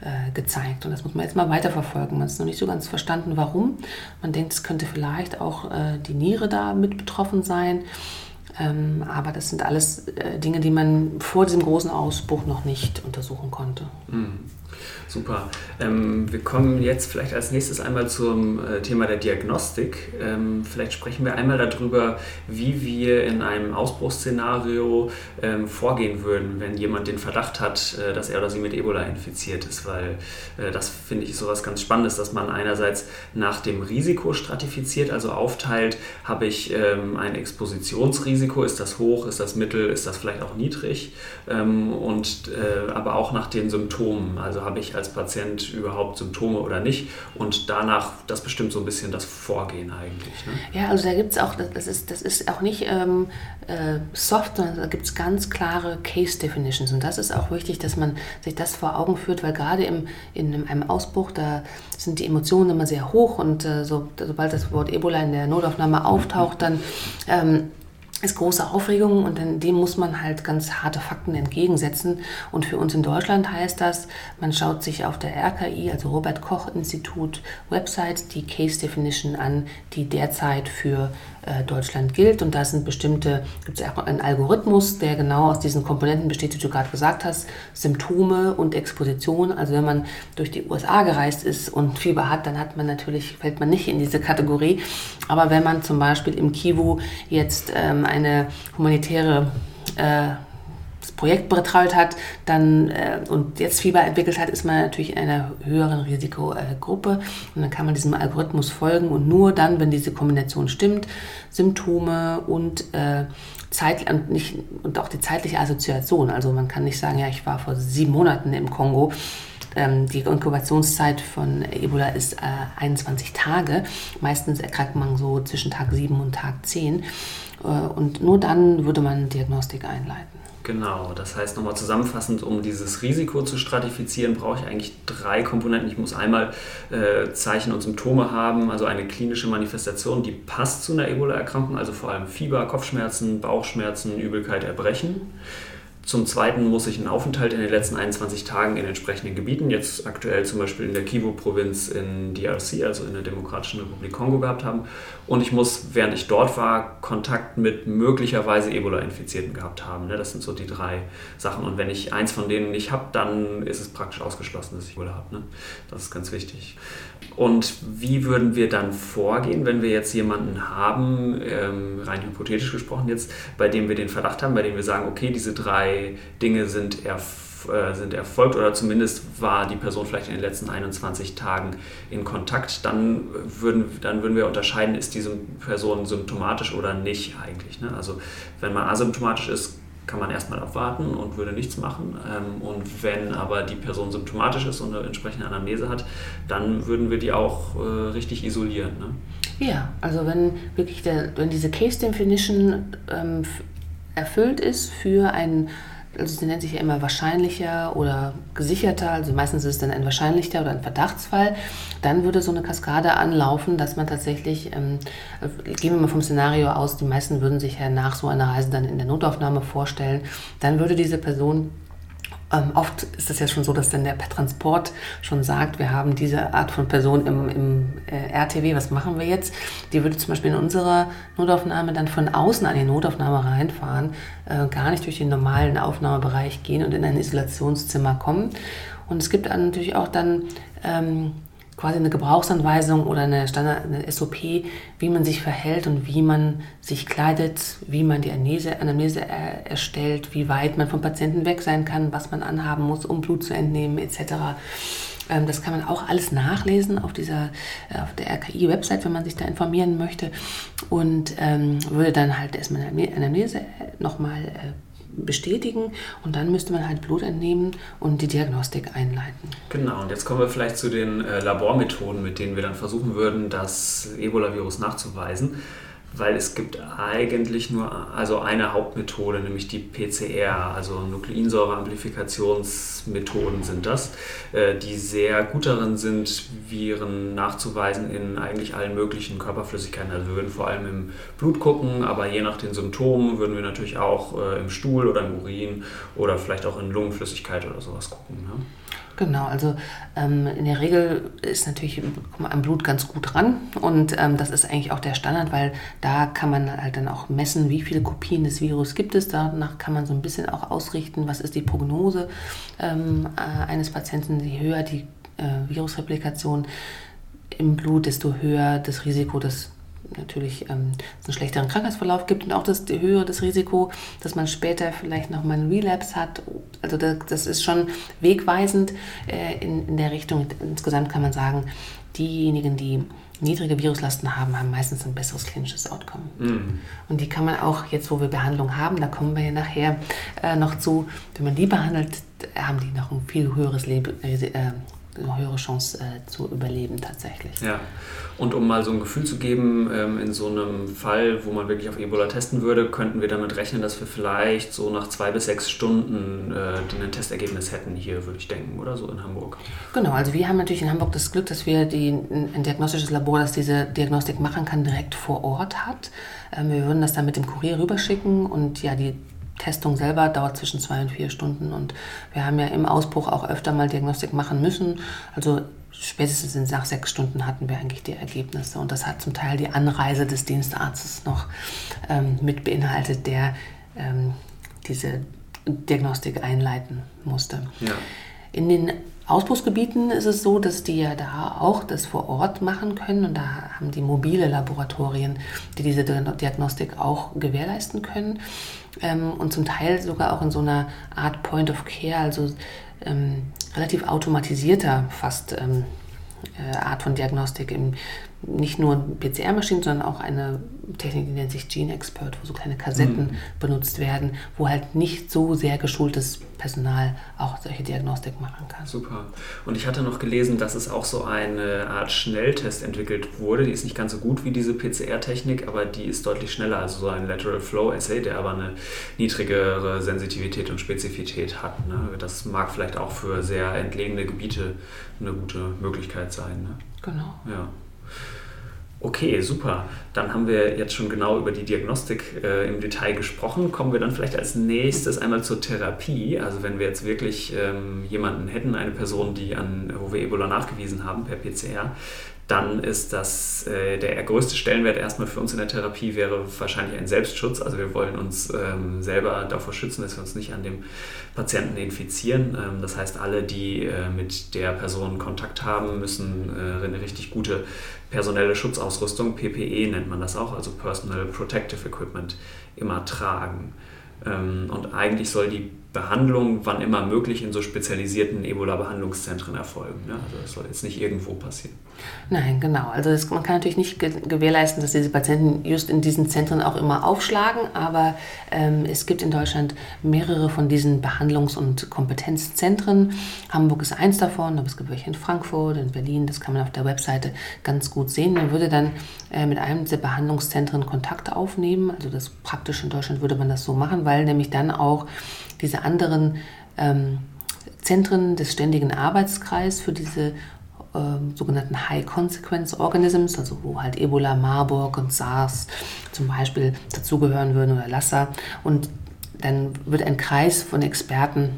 äh, gezeigt. Und das muss man jetzt mal weiterverfolgen. Man hat noch nicht so ganz verstanden, warum. Man denkt, es könnte vielleicht auch äh, die Niere da mit betroffen sein. Ähm, aber das sind alles äh, Dinge, die man vor diesem großen Ausbruch noch nicht untersuchen konnte. Mhm. Super. Ähm, wir kommen jetzt vielleicht als nächstes einmal zum äh, Thema der Diagnostik. Ähm, vielleicht sprechen wir einmal darüber, wie wir in einem Ausbruchsszenario ähm, vorgehen würden, wenn jemand den Verdacht hat, äh, dass er oder sie mit Ebola infiziert ist, weil äh, das finde ich so was ganz Spannendes, dass man einerseits nach dem Risiko stratifiziert, also aufteilt, habe ich ähm, ein Expositionsrisiko, ist das hoch, ist das mittel, ist das vielleicht auch niedrig ähm, und äh, aber auch nach den Symptomen, also habe ich als Patient überhaupt Symptome oder nicht. Und danach, das bestimmt so ein bisschen das Vorgehen eigentlich. Ne? Ja, also da gibt es auch, das ist, das ist auch nicht ähm, äh, soft, sondern da gibt es ganz klare Case Definitions. Und das ist auch wichtig, dass man sich das vor Augen führt, weil gerade im, in einem Ausbruch, da sind die Emotionen immer sehr hoch und äh, so, sobald das Wort Ebola in der Notaufnahme auftaucht, dann ähm, ist große Aufregung und dem muss man halt ganz harte Fakten entgegensetzen. Und für uns in Deutschland heißt das, man schaut sich auf der RKI, also Robert Koch Institut Website, die Case Definition an, die derzeit für Deutschland gilt. Und da sind bestimmte, gibt es auch einen Algorithmus, der genau aus diesen Komponenten besteht, die du gerade gesagt hast, Symptome und Exposition. Also wenn man durch die USA gereist ist und Fieber hat, dann hat man natürlich, fällt man nicht in diese Kategorie. Aber wenn man zum Beispiel im Kivu jetzt ähm, eine humanitäre äh, Projekt betreut hat dann, äh, und jetzt Fieber entwickelt hat, ist man natürlich in einer höheren Risikogruppe. und dann kann man diesem Algorithmus folgen und nur dann, wenn diese Kombination stimmt, Symptome und äh, Zeit und, nicht, und auch die zeitliche Assoziation. Also man kann nicht sagen, ja, ich war vor sieben Monaten im Kongo. Ähm, die Inkubationszeit von Ebola ist äh, 21 Tage. Meistens erkrankt man so zwischen Tag 7 und Tag 10. Äh, und nur dann würde man Diagnostik einleiten. Genau, das heißt nochmal zusammenfassend, um dieses Risiko zu stratifizieren, brauche ich eigentlich drei Komponenten. Ich muss einmal äh, Zeichen und Symptome haben, also eine klinische Manifestation, die passt zu einer Ebola-Erkrankung, also vor allem Fieber, Kopfschmerzen, Bauchschmerzen, Übelkeit, Erbrechen. Zum Zweiten muss ich einen Aufenthalt in den letzten 21 Tagen in entsprechenden Gebieten, jetzt aktuell zum Beispiel in der Kivu-Provinz in DRC, also in der Demokratischen Republik Kongo gehabt haben. Und ich muss, während ich dort war, Kontakt mit möglicherweise Ebola-Infizierten gehabt haben. Ne? Das sind so die drei Sachen. Und wenn ich eins von denen nicht habe, dann ist es praktisch ausgeschlossen, dass ich Ebola habe. Ne? Das ist ganz wichtig. Und wie würden wir dann vorgehen, wenn wir jetzt jemanden haben, ähm, rein hypothetisch gesprochen jetzt, bei dem wir den Verdacht haben, bei dem wir sagen, okay, diese drei Dinge sind, erf äh, sind erfolgt oder zumindest war die Person vielleicht in den letzten 21 Tagen in Kontakt, dann würden, dann würden wir unterscheiden, ist diese Person symptomatisch oder nicht eigentlich. Ne? Also wenn man asymptomatisch ist, kann man erstmal abwarten und würde nichts machen. Ähm, und wenn aber die Person symptomatisch ist und eine entsprechende Anamnese hat, dann würden wir die auch äh, richtig isolieren. Ne? Ja, also wenn wirklich der, wenn diese Case Definition ähm, erfüllt ist für ein also sie nennt sich ja immer wahrscheinlicher oder gesicherter, also meistens ist es dann ein wahrscheinlicher oder ein Verdachtsfall, dann würde so eine Kaskade anlaufen, dass man tatsächlich, ähm, gehen wir mal vom Szenario aus, die meisten würden sich ja nach so einer Reise dann in der Notaufnahme vorstellen, dann würde diese Person ähm, oft ist es ja schon so, dass dann der Transport schon sagt, wir haben diese Art von Person im, im äh, RTW, was machen wir jetzt? Die würde zum Beispiel in unserer Notaufnahme dann von außen an die Notaufnahme reinfahren, äh, gar nicht durch den normalen Aufnahmebereich gehen und in ein Isolationszimmer kommen. Und es gibt natürlich auch dann ähm, quasi eine Gebrauchsanweisung oder eine Standard, eine SOP, wie man sich verhält und wie man sich kleidet, wie man die Anamnese, Anamnese er, erstellt, wie weit man vom Patienten weg sein kann, was man anhaben muss, um Blut zu entnehmen, etc. Ähm, das kann man auch alles nachlesen auf dieser äh, auf der RKI-Website, wenn man sich da informieren möchte und ähm, würde dann halt erstmal eine Anamnese nochmal äh, bestätigen und dann müsste man halt Blut entnehmen und die Diagnostik einleiten. Genau, und jetzt kommen wir vielleicht zu den äh, Labormethoden, mit denen wir dann versuchen würden, das Ebola-Virus nachzuweisen weil es gibt eigentlich nur also eine Hauptmethode, nämlich die PCR, also Nukleinsäureamplifikationsmethoden sind das, äh, die sehr gut darin sind, Viren nachzuweisen in eigentlich allen möglichen Körperflüssigkeiten. Also wir würden vor allem im Blut gucken, aber je nach den Symptomen würden wir natürlich auch äh, im Stuhl oder im Urin oder vielleicht auch in Lungenflüssigkeit oder sowas gucken. Ne? Genau, also ähm, in der Regel ist natürlich am Blut ganz gut ran und ähm, das ist eigentlich auch der Standard, weil da kann man halt dann auch messen, wie viele Kopien des Virus gibt es. Danach kann man so ein bisschen auch ausrichten, was ist die Prognose ähm, äh, eines Patienten. Je höher die äh, Virusreplikation im Blut, desto höher das Risiko, dass natürlich ähm, einen schlechteren Krankheitsverlauf gibt und auch das höhere das Risiko, dass man später vielleicht nochmal einen Relapse hat. Also das, das ist schon wegweisend äh, in, in der Richtung. Insgesamt kann man sagen, diejenigen, die niedrige Viruslasten haben, haben meistens ein besseres klinisches Outcome. Mm. Und die kann man auch jetzt, wo wir Behandlung haben, da kommen wir ja nachher äh, noch zu, wenn man die behandelt, haben die noch ein viel höheres Leben, äh, eine höhere Chance äh, zu überleben tatsächlich. Ja, und um mal so ein Gefühl zu geben, ähm, in so einem Fall, wo man wirklich auf Ebola testen würde, könnten wir damit rechnen, dass wir vielleicht so nach zwei bis sechs Stunden äh, ein Testergebnis hätten hier, würde ich denken, oder so in Hamburg. Genau, also wir haben natürlich in Hamburg das Glück, dass wir die, ein diagnostisches Labor, das diese Diagnostik machen kann, direkt vor Ort hat. Ähm, wir würden das dann mit dem Kurier rüberschicken und ja, die Testung selber dauert zwischen zwei und vier Stunden und wir haben ja im Ausbruch auch öfter mal Diagnostik machen müssen. Also spätestens nach sechs Stunden hatten wir eigentlich die Ergebnisse und das hat zum Teil die Anreise des Dienstarztes noch ähm, mit beinhaltet, der ähm, diese Diagnostik einleiten musste. Ja. In den Ausbruchsgebieten ist es so, dass die ja da auch das vor Ort machen können und da haben die mobile Laboratorien, die diese Diagnostik auch gewährleisten können ähm, und zum Teil sogar auch in so einer Art Point of Care, also ähm, relativ automatisierter fast ähm, äh, Art von Diagnostik im nicht nur PCR-Maschinen, sondern auch eine Technik, die nennt sich Gene Expert, wo so kleine Kassetten mhm. benutzt werden, wo halt nicht so sehr geschultes Personal auch solche Diagnostik machen kann. Super. Und ich hatte noch gelesen, dass es auch so eine Art Schnelltest entwickelt wurde. Die ist nicht ganz so gut wie diese PCR-Technik, aber die ist deutlich schneller. Also so ein Lateral Flow Assay, der aber eine niedrigere Sensitivität und Spezifität hat. Ne? Das mag vielleicht auch für sehr entlegene Gebiete eine gute Möglichkeit sein. Ne? Genau. Ja. Okay, super. Dann haben wir jetzt schon genau über die Diagnostik äh, im Detail gesprochen. Kommen wir dann vielleicht als nächstes einmal zur Therapie. Also wenn wir jetzt wirklich ähm, jemanden hätten, eine Person, die an, wo wir Ebola nachgewiesen haben per PCR, dann ist das äh, der größte Stellenwert erstmal für uns in der Therapie wäre wahrscheinlich ein Selbstschutz. Also wir wollen uns ähm, selber davor schützen, dass wir uns nicht an dem Patienten infizieren. Ähm, das heißt, alle, die äh, mit der Person Kontakt haben, müssen äh, eine richtig gute personelle Schutzausrüstung, PPE nennt man das auch, also Personal Protective Equipment, immer tragen. Ähm, und eigentlich soll die Behandlung, wann immer möglich, in so spezialisierten Ebola-Behandlungszentren erfolgen. Ne? Also das soll jetzt nicht irgendwo passieren. Nein, genau. Also das, man kann natürlich nicht gewährleisten, dass diese Patienten just in diesen Zentren auch immer aufschlagen, aber ähm, es gibt in Deutschland mehrere von diesen Behandlungs- und Kompetenzzentren. Hamburg ist eins davon, aber es gibt welche in Frankfurt, in Berlin, das kann man auf der Webseite ganz gut sehen. Man würde dann äh, mit einem dieser Behandlungszentren Kontakt aufnehmen. Also das praktisch in Deutschland würde man das so machen, weil nämlich dann auch diese unter anderem ähm, Zentren des ständigen Arbeitskreises für diese ähm, sogenannten High Consequence Organisms, also wo halt Ebola, Marburg und SARS zum Beispiel dazugehören würden oder Lassa. Und dann wird ein Kreis von Experten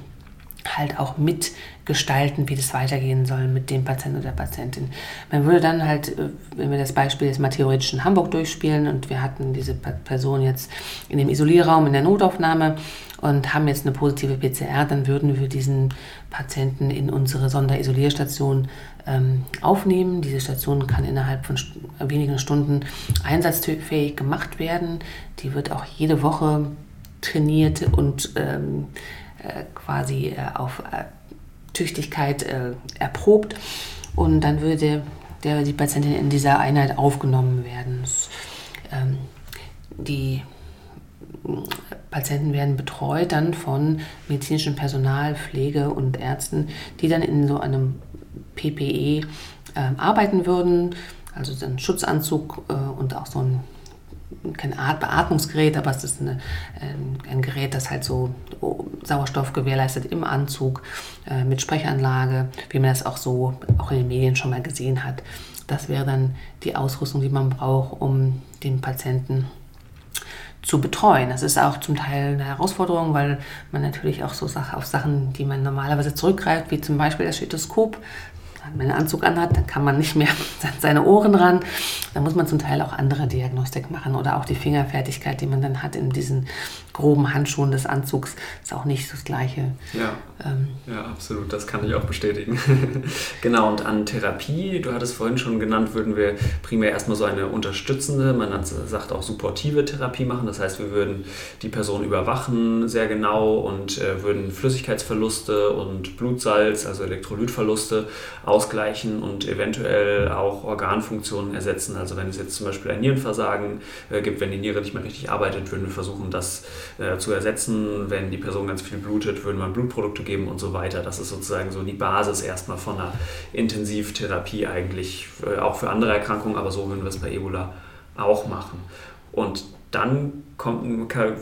halt auch mitgestalten, wie das weitergehen soll mit dem Patienten oder der Patientin. Man würde dann halt, äh, wenn wir das Beispiel jetzt mal theoretisch in Hamburg durchspielen und wir hatten diese Person jetzt in dem Isolierraum in der Notaufnahme und haben jetzt eine positive PCR, dann würden wir diesen Patienten in unsere Sonderisolierstation ähm, aufnehmen. Diese Station kann innerhalb von st wenigen Stunden einsatzfähig gemacht werden. Die wird auch jede Woche trainiert und ähm, äh, quasi äh, auf äh, Tüchtigkeit äh, erprobt. Und dann würde der, die Patientin in dieser Einheit aufgenommen werden. Das, ähm, die Patienten werden betreut dann von medizinischem Personal, Pflege und Ärzten, die dann in so einem PPE äh, arbeiten würden. Also ein Schutzanzug äh, und auch so ein kein Art Beatmungsgerät, aber es ist eine, ein, ein, Gerät, das halt so Sauerstoff gewährleistet im Anzug äh, mit Sprechanlage, wie man das auch so auch in den Medien schon mal gesehen hat. Das wäre dann die Ausrüstung, die man braucht, um den Patienten zu betreuen. Das ist auch zum Teil eine Herausforderung, weil man natürlich auch so auf Sachen, die man normalerweise zurückgreift, wie zum Beispiel das Stethoskop, wenn man einen Anzug anhat, dann kann man nicht mehr seine Ohren ran. Da muss man zum Teil auch andere Diagnostik machen oder auch die Fingerfertigkeit, die man dann hat in diesen groben Handschuhen des Anzugs, ist auch nicht das Gleiche. Ja, ähm, ja absolut, das kann ich auch bestätigen. genau, und an Therapie, du hattest vorhin schon genannt, würden wir primär erstmal so eine unterstützende, man sagt auch supportive Therapie machen. Das heißt, wir würden die Person überwachen sehr genau und äh, würden Flüssigkeitsverluste und Blutsalz, also Elektrolytverluste, ausgleichen und eventuell auch Organfunktionen ersetzen. Also wenn es jetzt zum Beispiel ein Nierenversagen äh, gibt, wenn die Niere nicht mehr richtig arbeitet, würden wir versuchen, das äh, zu ersetzen. Wenn die Person ganz viel blutet, würden wir Blutprodukte geben und so weiter. Das ist sozusagen so die Basis erstmal von einer Intensivtherapie eigentlich, äh, auch für andere Erkrankungen, aber so würden wir es bei Ebola auch machen. Und dann kommt,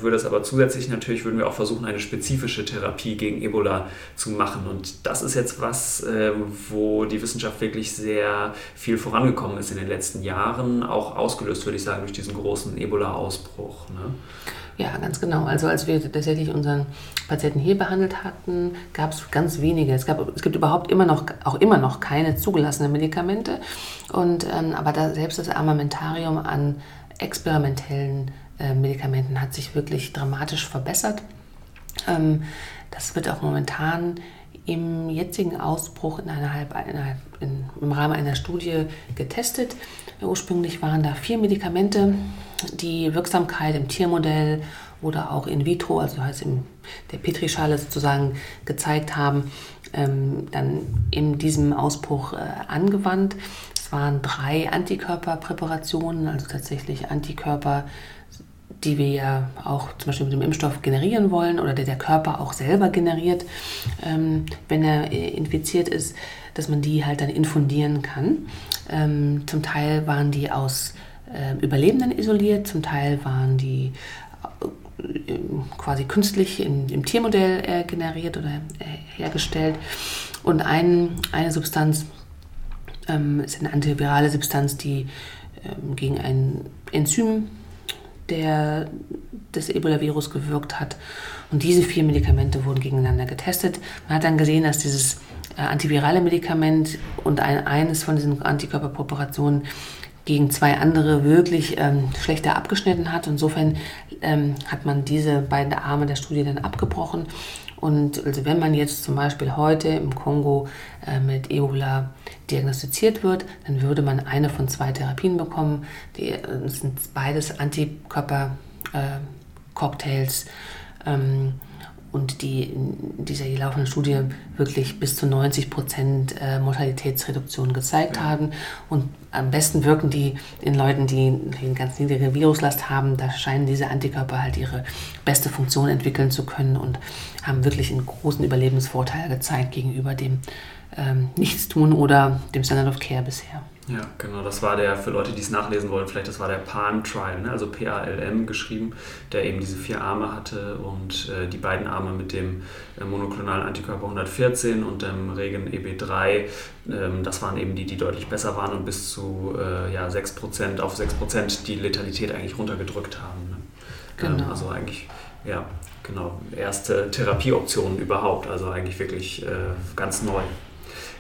würde es aber zusätzlich natürlich, würden wir auch versuchen, eine spezifische Therapie gegen Ebola zu machen. Und das ist jetzt was, äh, wo die Wissenschaft wirklich sehr viel vorangekommen ist in den letzten Jahren, auch ausgelöst, würde ich sagen, durch diesen großen Ebola-Ausbruch. Ne? Ja, ganz genau. Also als wir tatsächlich unseren Patienten hier behandelt hatten, gab es ganz wenige. Es, gab, es gibt überhaupt immer noch, auch immer noch keine zugelassenen Medikamente. Und, ähm, aber da selbst das Armamentarium an experimentellen äh, Medikamenten hat sich wirklich dramatisch verbessert. Ähm, das wird auch momentan im jetzigen Ausbruch innerhalb, innerhalb in, im Rahmen einer Studie getestet. Ursprünglich waren da vier Medikamente, die Wirksamkeit im Tiermodell oder auch in vitro, also heißt in der Petrischale sozusagen gezeigt haben, ähm, dann in diesem Ausbruch äh, angewandt. Es waren drei Antikörperpräparationen, also tatsächlich Antikörper, die wir ja auch zum Beispiel mit dem Impfstoff generieren wollen oder der der Körper auch selber generiert, ähm, wenn er äh, infiziert ist, dass man die halt dann infundieren kann. Ähm, zum Teil waren die aus äh, Überlebenden isoliert, zum Teil waren die äh, quasi künstlich in, im Tiermodell äh, generiert oder äh, hergestellt. Und ein, eine Substanz ähm, ist eine antivirale Substanz, die ähm, gegen ein Enzym der das Ebola-Virus gewirkt hat. Und diese vier Medikamente wurden gegeneinander getestet. Man hat dann gesehen, dass dieses äh, antivirale Medikament und ein, eines von diesen Antikörperproperationen gegen zwei andere wirklich ähm, schlechter abgeschnitten hat. Insofern ähm, hat man diese beiden Arme der Studie dann abgebrochen und also wenn man jetzt zum Beispiel heute im Kongo äh, mit Ebola diagnostiziert wird, dann würde man eine von zwei Therapien bekommen. Die, äh, das sind beides Antikörper-Cocktails. Äh, ähm, und die in dieser hier laufenden Studie wirklich bis zu 90 Prozent äh, Mortalitätsreduktion gezeigt ja. haben. Und am besten wirken die in Leuten, die eine ganz niedrige Viruslast haben. Da scheinen diese Antikörper halt ihre beste Funktion entwickeln zu können und haben wirklich einen großen Überlebensvorteil gezeigt gegenüber dem ähm, Nichtstun oder dem Standard of Care bisher. Ja, genau, das war der, für Leute, die es nachlesen wollen, vielleicht das war der Palm Trial, ne? also P-A-L-M geschrieben, der eben diese vier Arme hatte und äh, die beiden Arme mit dem äh, monoklonalen Antikörper 114 und dem Regen EB3, ähm, das waren eben die, die deutlich besser waren und bis zu äh, ja, 6% auf 6% die Letalität eigentlich runtergedrückt haben. Ne? Genau. Ähm, also eigentlich, ja, genau, erste Therapieoptionen überhaupt, also eigentlich wirklich äh, ganz neu.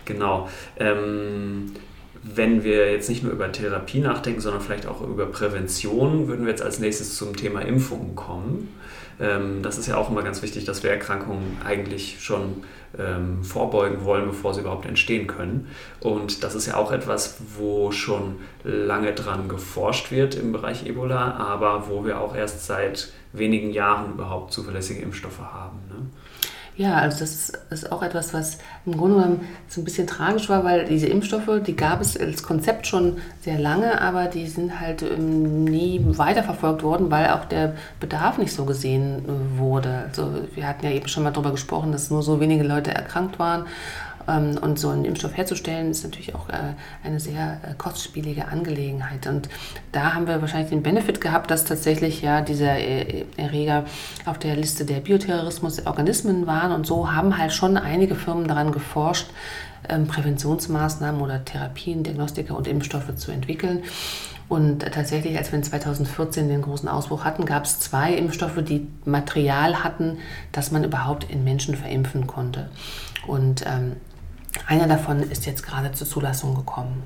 Genau. Ähm, wenn wir jetzt nicht nur über Therapie nachdenken, sondern vielleicht auch über Prävention, würden wir jetzt als nächstes zum Thema Impfungen kommen. Ähm, das ist ja auch immer ganz wichtig, dass wir Erkrankungen eigentlich schon ähm, vorbeugen wollen, bevor sie überhaupt entstehen können. Und das ist ja auch etwas, wo schon lange dran geforscht wird im Bereich Ebola, aber wo wir auch erst seit wenigen Jahren überhaupt zuverlässige Impfstoffe haben. Ne? Ja, also das ist auch etwas, was im Grunde genommen so ein bisschen tragisch war, weil diese Impfstoffe, die gab es als Konzept schon sehr lange, aber die sind halt ähm, nie weiterverfolgt worden, weil auch der Bedarf nicht so gesehen wurde. Also wir hatten ja eben schon mal darüber gesprochen, dass nur so wenige Leute erkrankt waren und so einen Impfstoff herzustellen, ist natürlich auch äh, eine sehr äh, kostspielige Angelegenheit. Und da haben wir wahrscheinlich den Benefit gehabt, dass tatsächlich ja dieser äh, Erreger auf der Liste der Bioterrorismus-Organismen waren. Und so haben halt schon einige Firmen daran geforscht, ähm, Präventionsmaßnahmen oder Therapien, Diagnostika und Impfstoffe zu entwickeln. Und tatsächlich, als wir in 2014 den großen Ausbruch hatten, gab es zwei Impfstoffe, die Material hatten, das man überhaupt in Menschen verimpfen konnte. Und ähm, einer davon ist jetzt gerade zur Zulassung gekommen.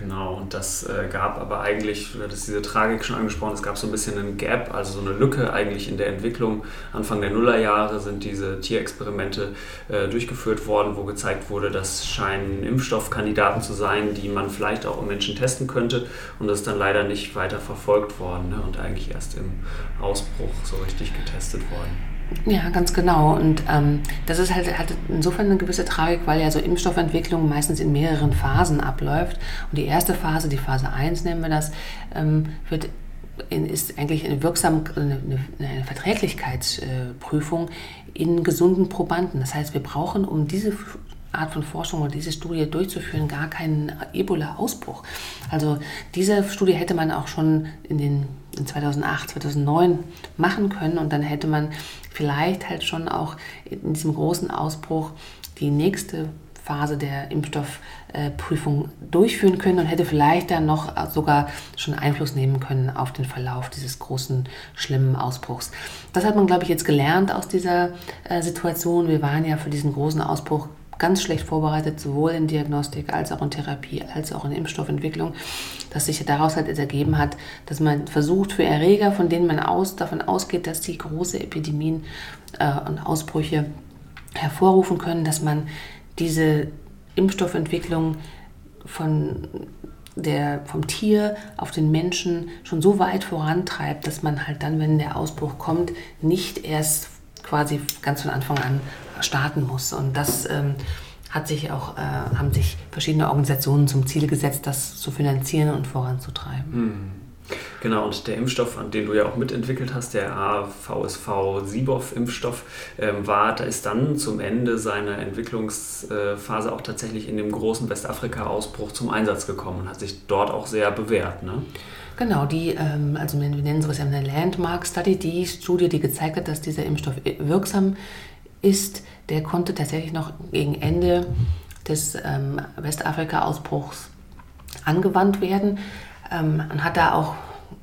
Genau, und das äh, gab aber eigentlich, du hattest diese Tragik schon angesprochen, es gab so ein bisschen einen Gap, also so eine Lücke eigentlich in der Entwicklung. Anfang der Nullerjahre sind diese Tierexperimente äh, durchgeführt worden, wo gezeigt wurde, das scheinen Impfstoffkandidaten zu sein, die man vielleicht auch im Menschen testen könnte. Und das ist dann leider nicht weiter verfolgt worden ne? und eigentlich erst im Ausbruch so richtig getestet worden. Ja, ganz genau. Und ähm, das ist halt, hat insofern eine gewisse Tragik, weil ja so Impfstoffentwicklung meistens in mehreren Phasen abläuft. Und die erste Phase, die Phase 1 nennen wir das, ähm, wird ist eigentlich eine, wirksam, eine, eine Verträglichkeitsprüfung in gesunden Probanden. Das heißt, wir brauchen, um diese Art von Forschung oder diese Studie durchzuführen, gar keinen Ebola-Ausbruch. Also diese Studie hätte man auch schon in den in 2008, 2009 machen können und dann hätte man vielleicht halt schon auch in diesem großen Ausbruch die nächste Phase der Impfstoffprüfung durchführen können und hätte vielleicht dann noch sogar schon Einfluss nehmen können auf den Verlauf dieses großen, schlimmen Ausbruchs. Das hat man, glaube ich, jetzt gelernt aus dieser äh, Situation. Wir waren ja für diesen großen Ausbruch ganz schlecht vorbereitet, sowohl in Diagnostik als auch in Therapie, als auch in Impfstoffentwicklung, dass sich daraus halt ergeben hat, dass man versucht für Erreger, von denen man aus, davon ausgeht, dass sie große Epidemien äh, und Ausbrüche hervorrufen können, dass man diese Impfstoffentwicklung von der, vom Tier auf den Menschen schon so weit vorantreibt, dass man halt dann, wenn der Ausbruch kommt, nicht erst quasi ganz von Anfang an starten muss. Und das ähm, hat sich auch, äh, haben sich verschiedene Organisationen zum Ziel gesetzt, das zu finanzieren und voranzutreiben. Hm. Genau, und der Impfstoff, an den du ja auch mitentwickelt hast, der AVSV-Sibov-Impfstoff, ähm, war, da ist dann zum Ende seiner Entwicklungsphase auch tatsächlich in dem großen Westafrika-Ausbruch zum Einsatz gekommen und hat sich dort auch sehr bewährt. Ne? Genau, die, ähm, also wir nennen sowas ja eine Landmark Study, die Studie, die gezeigt hat, dass dieser Impfstoff wirksam ist, der konnte tatsächlich noch gegen Ende des ähm, Westafrika-Ausbruchs angewandt werden ähm, und hat da auch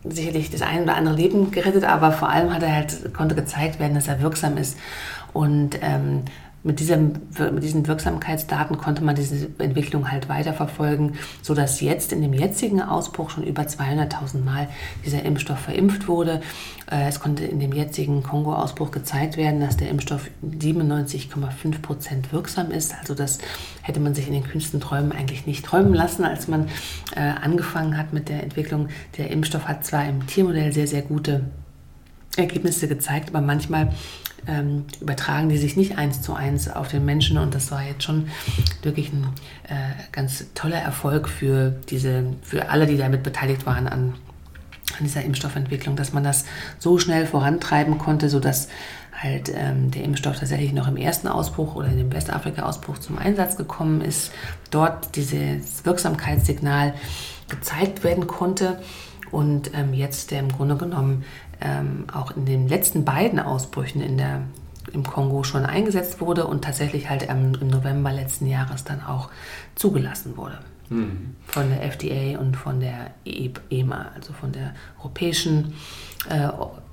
sicherlich das ein oder andere Leben gerettet, aber vor allem hat er halt, konnte gezeigt werden, dass er wirksam ist. Und ähm, mit, diesem, mit diesen Wirksamkeitsdaten konnte man diese Entwicklung halt weiterverfolgen, sodass jetzt in dem jetzigen Ausbruch schon über 200.000 Mal dieser Impfstoff verimpft wurde. Äh, es konnte in dem jetzigen Kongo-Ausbruch gezeigt werden, dass der Impfstoff 97,5 Prozent wirksam ist. Also das hätte man sich in den kühnsten Träumen eigentlich nicht träumen lassen, als man äh, angefangen hat mit der Entwicklung. Der Impfstoff hat zwar im Tiermodell sehr, sehr gute Ergebnisse gezeigt, aber manchmal ähm, übertragen die sich nicht eins zu eins auf den Menschen. Und das war jetzt schon wirklich ein äh, ganz toller Erfolg für diese, für alle, die damit beteiligt waren an, an dieser Impfstoffentwicklung, dass man das so schnell vorantreiben konnte, sodass halt ähm, der Impfstoff tatsächlich noch im ersten Ausbruch oder im Westafrika-Ausbruch zum Einsatz gekommen ist, dort dieses Wirksamkeitssignal gezeigt werden konnte. Und ähm, jetzt der im Grunde genommen ähm, auch in den letzten beiden Ausbrüchen in der, im Kongo schon eingesetzt wurde und tatsächlich halt ähm, im November letzten Jahres dann auch zugelassen wurde. Mhm. Von der FDA und von der EMA, also von der Europäischen äh,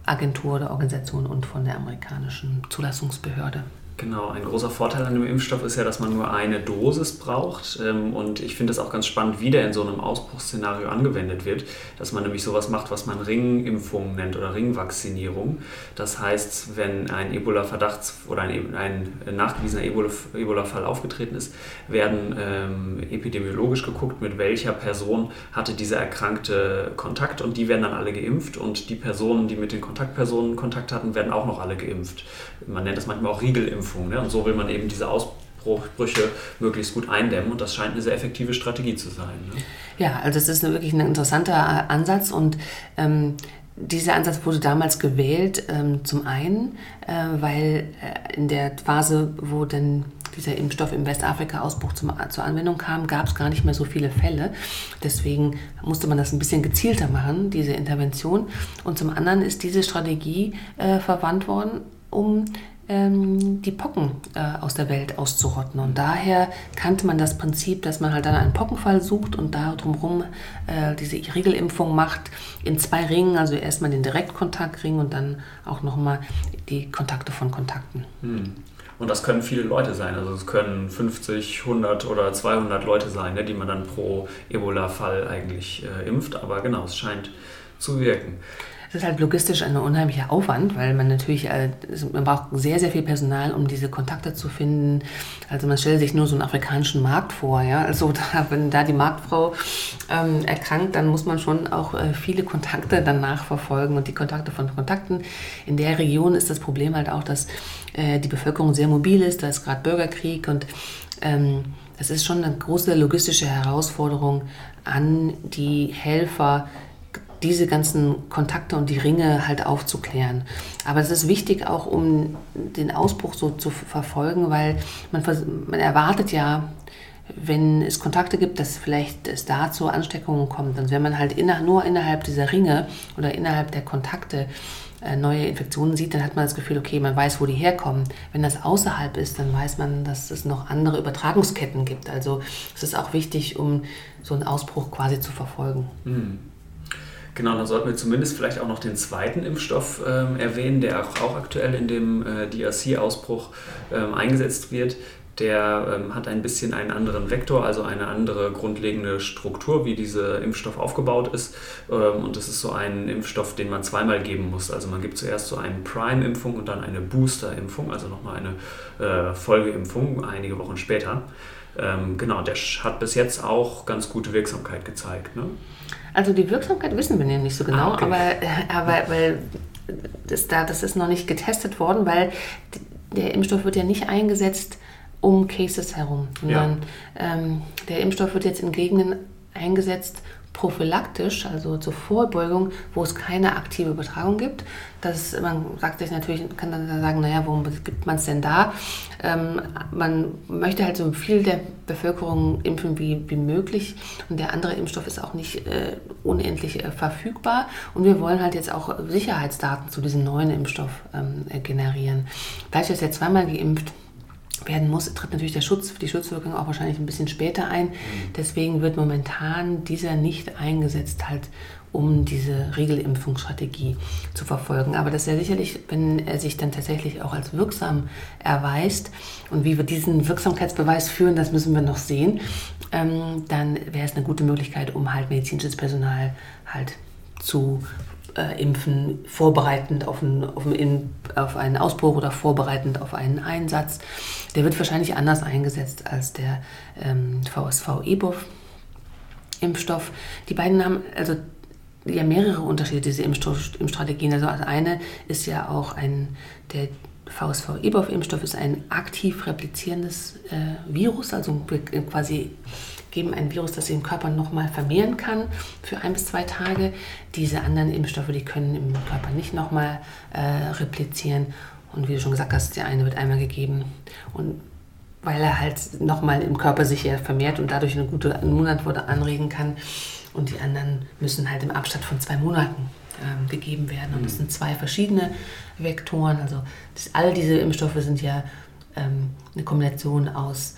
Agentur oder Organisation und von der amerikanischen Zulassungsbehörde. Genau, ein großer Vorteil an dem Impfstoff ist ja, dass man nur eine Dosis braucht. Ähm, und ich finde es auch ganz spannend, wie der in so einem Ausbruchsszenario angewendet wird, dass man nämlich sowas macht, was man Ringimpfung nennt oder Ringvakzinierung. Das heißt, wenn ein Ebola-Verdacht oder ein, ein nachgewiesener Ebola-Fall aufgetreten ist, werden ähm, epidemiologisch geguckt, mit welcher Person hatte dieser Erkrankte Kontakt und die werden dann alle geimpft und die Personen, die mit den Kontaktpersonen Kontakt hatten, werden auch noch alle geimpft. Man nennt das manchmal auch Riegelimpfung. Impfung. Ne? Und so will man eben diese Ausbrüche möglichst gut eindämmen und das scheint eine sehr effektive Strategie zu sein. Ne? Ja, also es ist wirklich ein interessanter Ansatz und ähm, dieser Ansatz wurde damals gewählt, ähm, zum einen, äh, weil äh, in der Phase, wo dann dieser Impfstoff im Westafrika-Ausbruch zur Anwendung kam, gab es gar nicht mehr so viele Fälle. Deswegen musste man das ein bisschen gezielter machen, diese Intervention. Und zum anderen ist diese Strategie äh, verwandt worden, um ähm, die Pocken äh, aus der Welt auszurotten. Und daher kannte man das Prinzip, dass man halt dann einen Pockenfall sucht und da drumherum äh, diese Riegelimpfung macht in zwei Ringen, also erstmal den Direktkontaktring und dann auch nochmal die Kontakte von Kontakten. Hm. Und das können viele Leute sein. Also es können 50, 100 oder 200 Leute sein, ne, die man dann pro Ebola-Fall eigentlich äh, impft. Aber genau, es scheint zu wirken. Das ist halt logistisch ein unheimlicher Aufwand, weil man natürlich, äh, man braucht sehr, sehr viel Personal, um diese Kontakte zu finden. Also man stellt sich nur so einen afrikanischen Markt vor. Ja? Also da, wenn da die Marktfrau ähm, erkrankt, dann muss man schon auch äh, viele Kontakte danach verfolgen und die Kontakte von Kontakten. In der Region ist das Problem halt auch, dass äh, die Bevölkerung sehr mobil ist. Da ist gerade Bürgerkrieg und ähm, das ist schon eine große logistische Herausforderung an die Helfer, diese ganzen Kontakte und die Ringe halt aufzuklären. Aber es ist wichtig auch, um den Ausbruch so zu verfolgen, weil man, man erwartet ja, wenn es Kontakte gibt, dass vielleicht es da zu Ansteckungen kommt. Und wenn man halt inner, nur innerhalb dieser Ringe oder innerhalb der Kontakte äh, neue Infektionen sieht, dann hat man das Gefühl, okay, man weiß, wo die herkommen. Wenn das außerhalb ist, dann weiß man, dass es noch andere Übertragungsketten gibt. Also es ist auch wichtig, um so einen Ausbruch quasi zu verfolgen. Mhm. Genau, dann sollten wir zumindest vielleicht auch noch den zweiten Impfstoff ähm, erwähnen, der auch, auch, aktuell in dem äh, DRC-Ausbruch ähm, eingesetzt wird. Der ähm, hat ein bisschen einen anderen Vektor, also eine andere grundlegende Struktur, wie dieser Impfstoff aufgebaut ist. Ähm, und das ist so ein Impfstoff, den man zweimal geben muss. Also man gibt zuerst so eine Prime-Impfung und dann eine Booster-Impfung, also nochmal eine äh, Folgeimpfung einige Wochen später. Ähm, genau, der hat bis jetzt auch ganz gute Wirksamkeit gezeigt. Ne? Also die Wirksamkeit wissen wir nicht so genau, ah, okay. aber, aber weil das, da, das ist noch nicht getestet worden, weil der Impfstoff wird ja nicht eingesetzt um Cases herum, sondern ja. ähm, der Impfstoff wird jetzt in Gegenden eingesetzt, prophylaktisch, also zur Vorbeugung, wo es keine aktive Übertragung gibt. Das, man sagt sich natürlich, kann dann sagen, naja, warum gibt man es denn da? Ähm, man möchte halt so viel der Bevölkerung impfen wie, wie möglich und der andere Impfstoff ist auch nicht äh, unendlich äh, verfügbar und wir wollen halt jetzt auch Sicherheitsdaten zu diesem neuen Impfstoff ähm, generieren. Da ich jetzt ja zweimal geimpft werden muss, tritt natürlich der Schutz, die Schutzwirkung auch wahrscheinlich ein bisschen später ein. Mhm. Deswegen wird momentan dieser nicht eingesetzt, halt um diese Regelimpfungsstrategie zu verfolgen. Aber das ist ja sicherlich, wenn er sich dann tatsächlich auch als wirksam erweist und wie wir diesen Wirksamkeitsbeweis führen, das müssen wir noch sehen, ähm, dann wäre es eine gute Möglichkeit, um halt medizinisches Personal halt zu äh, impfen, vorbereitend auf einen, auf, einen, auf einen Ausbruch oder vorbereitend auf einen Einsatz. Der wird wahrscheinlich anders eingesetzt als der ähm, VSV-EBOV-Impfstoff. Die beiden haben also ja mehrere Unterschiede, diese Impfstrategien. Also eine ist ja auch ein, der VSV-EBOV-Impfstoff ist ein aktiv replizierendes äh, Virus, also quasi geben ein Virus, das sich im Körper nochmal vermehren kann für ein bis zwei Tage. Diese anderen Impfstoffe, die können im Körper nicht nochmal äh, replizieren. Und wie du schon gesagt hast, der eine wird einmal gegeben. Und weil er halt nochmal im Körper sich ja vermehrt und dadurch eine gute Immunantwort anregen kann. Und die anderen müssen halt im Abstand von zwei Monaten ähm, gegeben werden. Und das mhm. sind zwei verschiedene Vektoren. Also das, all diese Impfstoffe sind ja ähm, eine Kombination aus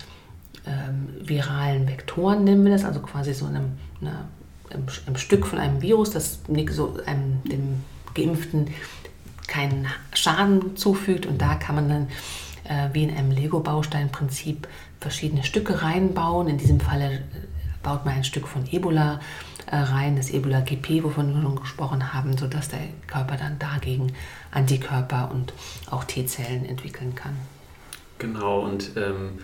ähm, viralen Vektoren, nennen wir das, also quasi so einem, einer, einem, einem, Stück von einem Virus, das so einem, dem Geimpften keinen Schaden zufügt. Und da kann man dann äh, wie in einem Lego-Bausteinprinzip verschiedene Stücke reinbauen. In diesem Falle äh, baut man ein Stück von Ebola äh, rein, das Ebola-GP, wovon wir schon gesprochen haben, sodass der Körper dann dagegen Antikörper und auch T-Zellen entwickeln kann. Genau, und ähm,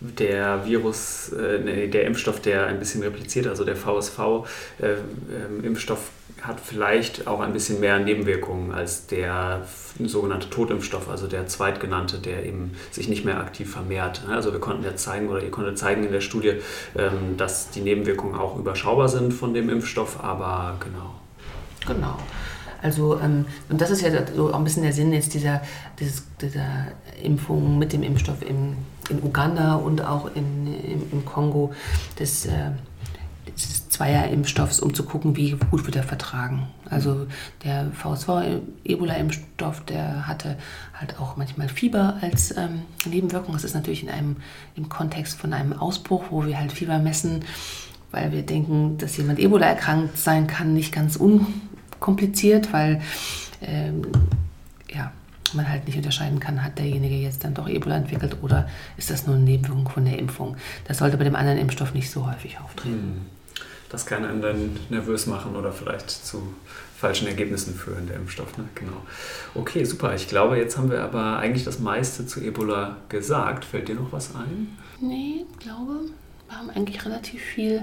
der Virus, äh, der Impfstoff, der ein bisschen repliziert, also der VSV-Impfstoff, äh, hat vielleicht auch ein bisschen mehr Nebenwirkungen als der sogenannte Totimpfstoff, also der zweitgenannte, der eben sich nicht mehr aktiv vermehrt. Also wir konnten ja zeigen oder ihr konntet zeigen in der Studie, ähm, dass die Nebenwirkungen auch überschaubar sind von dem Impfstoff, aber genau. Genau. Also, ähm, und das ist ja so auch ein bisschen der Sinn jetzt dieser, dieses, dieser Impfung mit dem Impfstoff in, in Uganda und auch in, im, im Kongo, des, äh, des Zweier-Impfstoffs, um zu gucken, wie gut wird er vertragen. Also der VSV-Ebola-Impfstoff, der hatte halt auch manchmal Fieber als ähm, Nebenwirkung. Das ist natürlich in einem, im Kontext von einem Ausbruch, wo wir halt Fieber messen, weil wir denken, dass jemand Ebola erkrankt sein kann, nicht ganz un kompliziert, weil ähm, ja, man halt nicht unterscheiden kann, hat derjenige jetzt dann doch Ebola entwickelt oder ist das nur eine Nebenwirkung von der Impfung. Das sollte bei dem anderen Impfstoff nicht so häufig auftreten. Hm. Das kann einen dann nervös machen oder vielleicht zu falschen Ergebnissen führen, der Impfstoff. Ne? Genau. Okay, super. Ich glaube, jetzt haben wir aber eigentlich das meiste zu Ebola gesagt. Fällt dir noch was ein? Nee, ich glaube, wir haben eigentlich relativ viel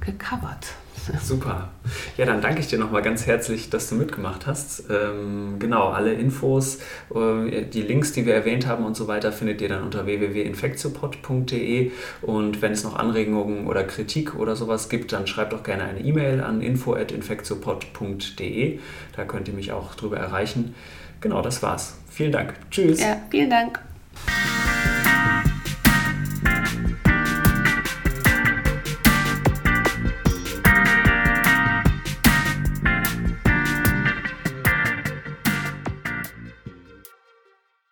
gecovert. Super. Ja, dann danke ich dir nochmal ganz herzlich, dass du mitgemacht hast. Ähm, genau, alle Infos, äh, die Links, die wir erwähnt haben und so weiter, findet ihr dann unter www.infektiopod.de. Und wenn es noch Anregungen oder Kritik oder sowas gibt, dann schreibt doch gerne eine E-Mail an info.infektiopod.de. Da könnt ihr mich auch drüber erreichen. Genau, das war's. Vielen Dank. Tschüss. Ja, vielen Dank.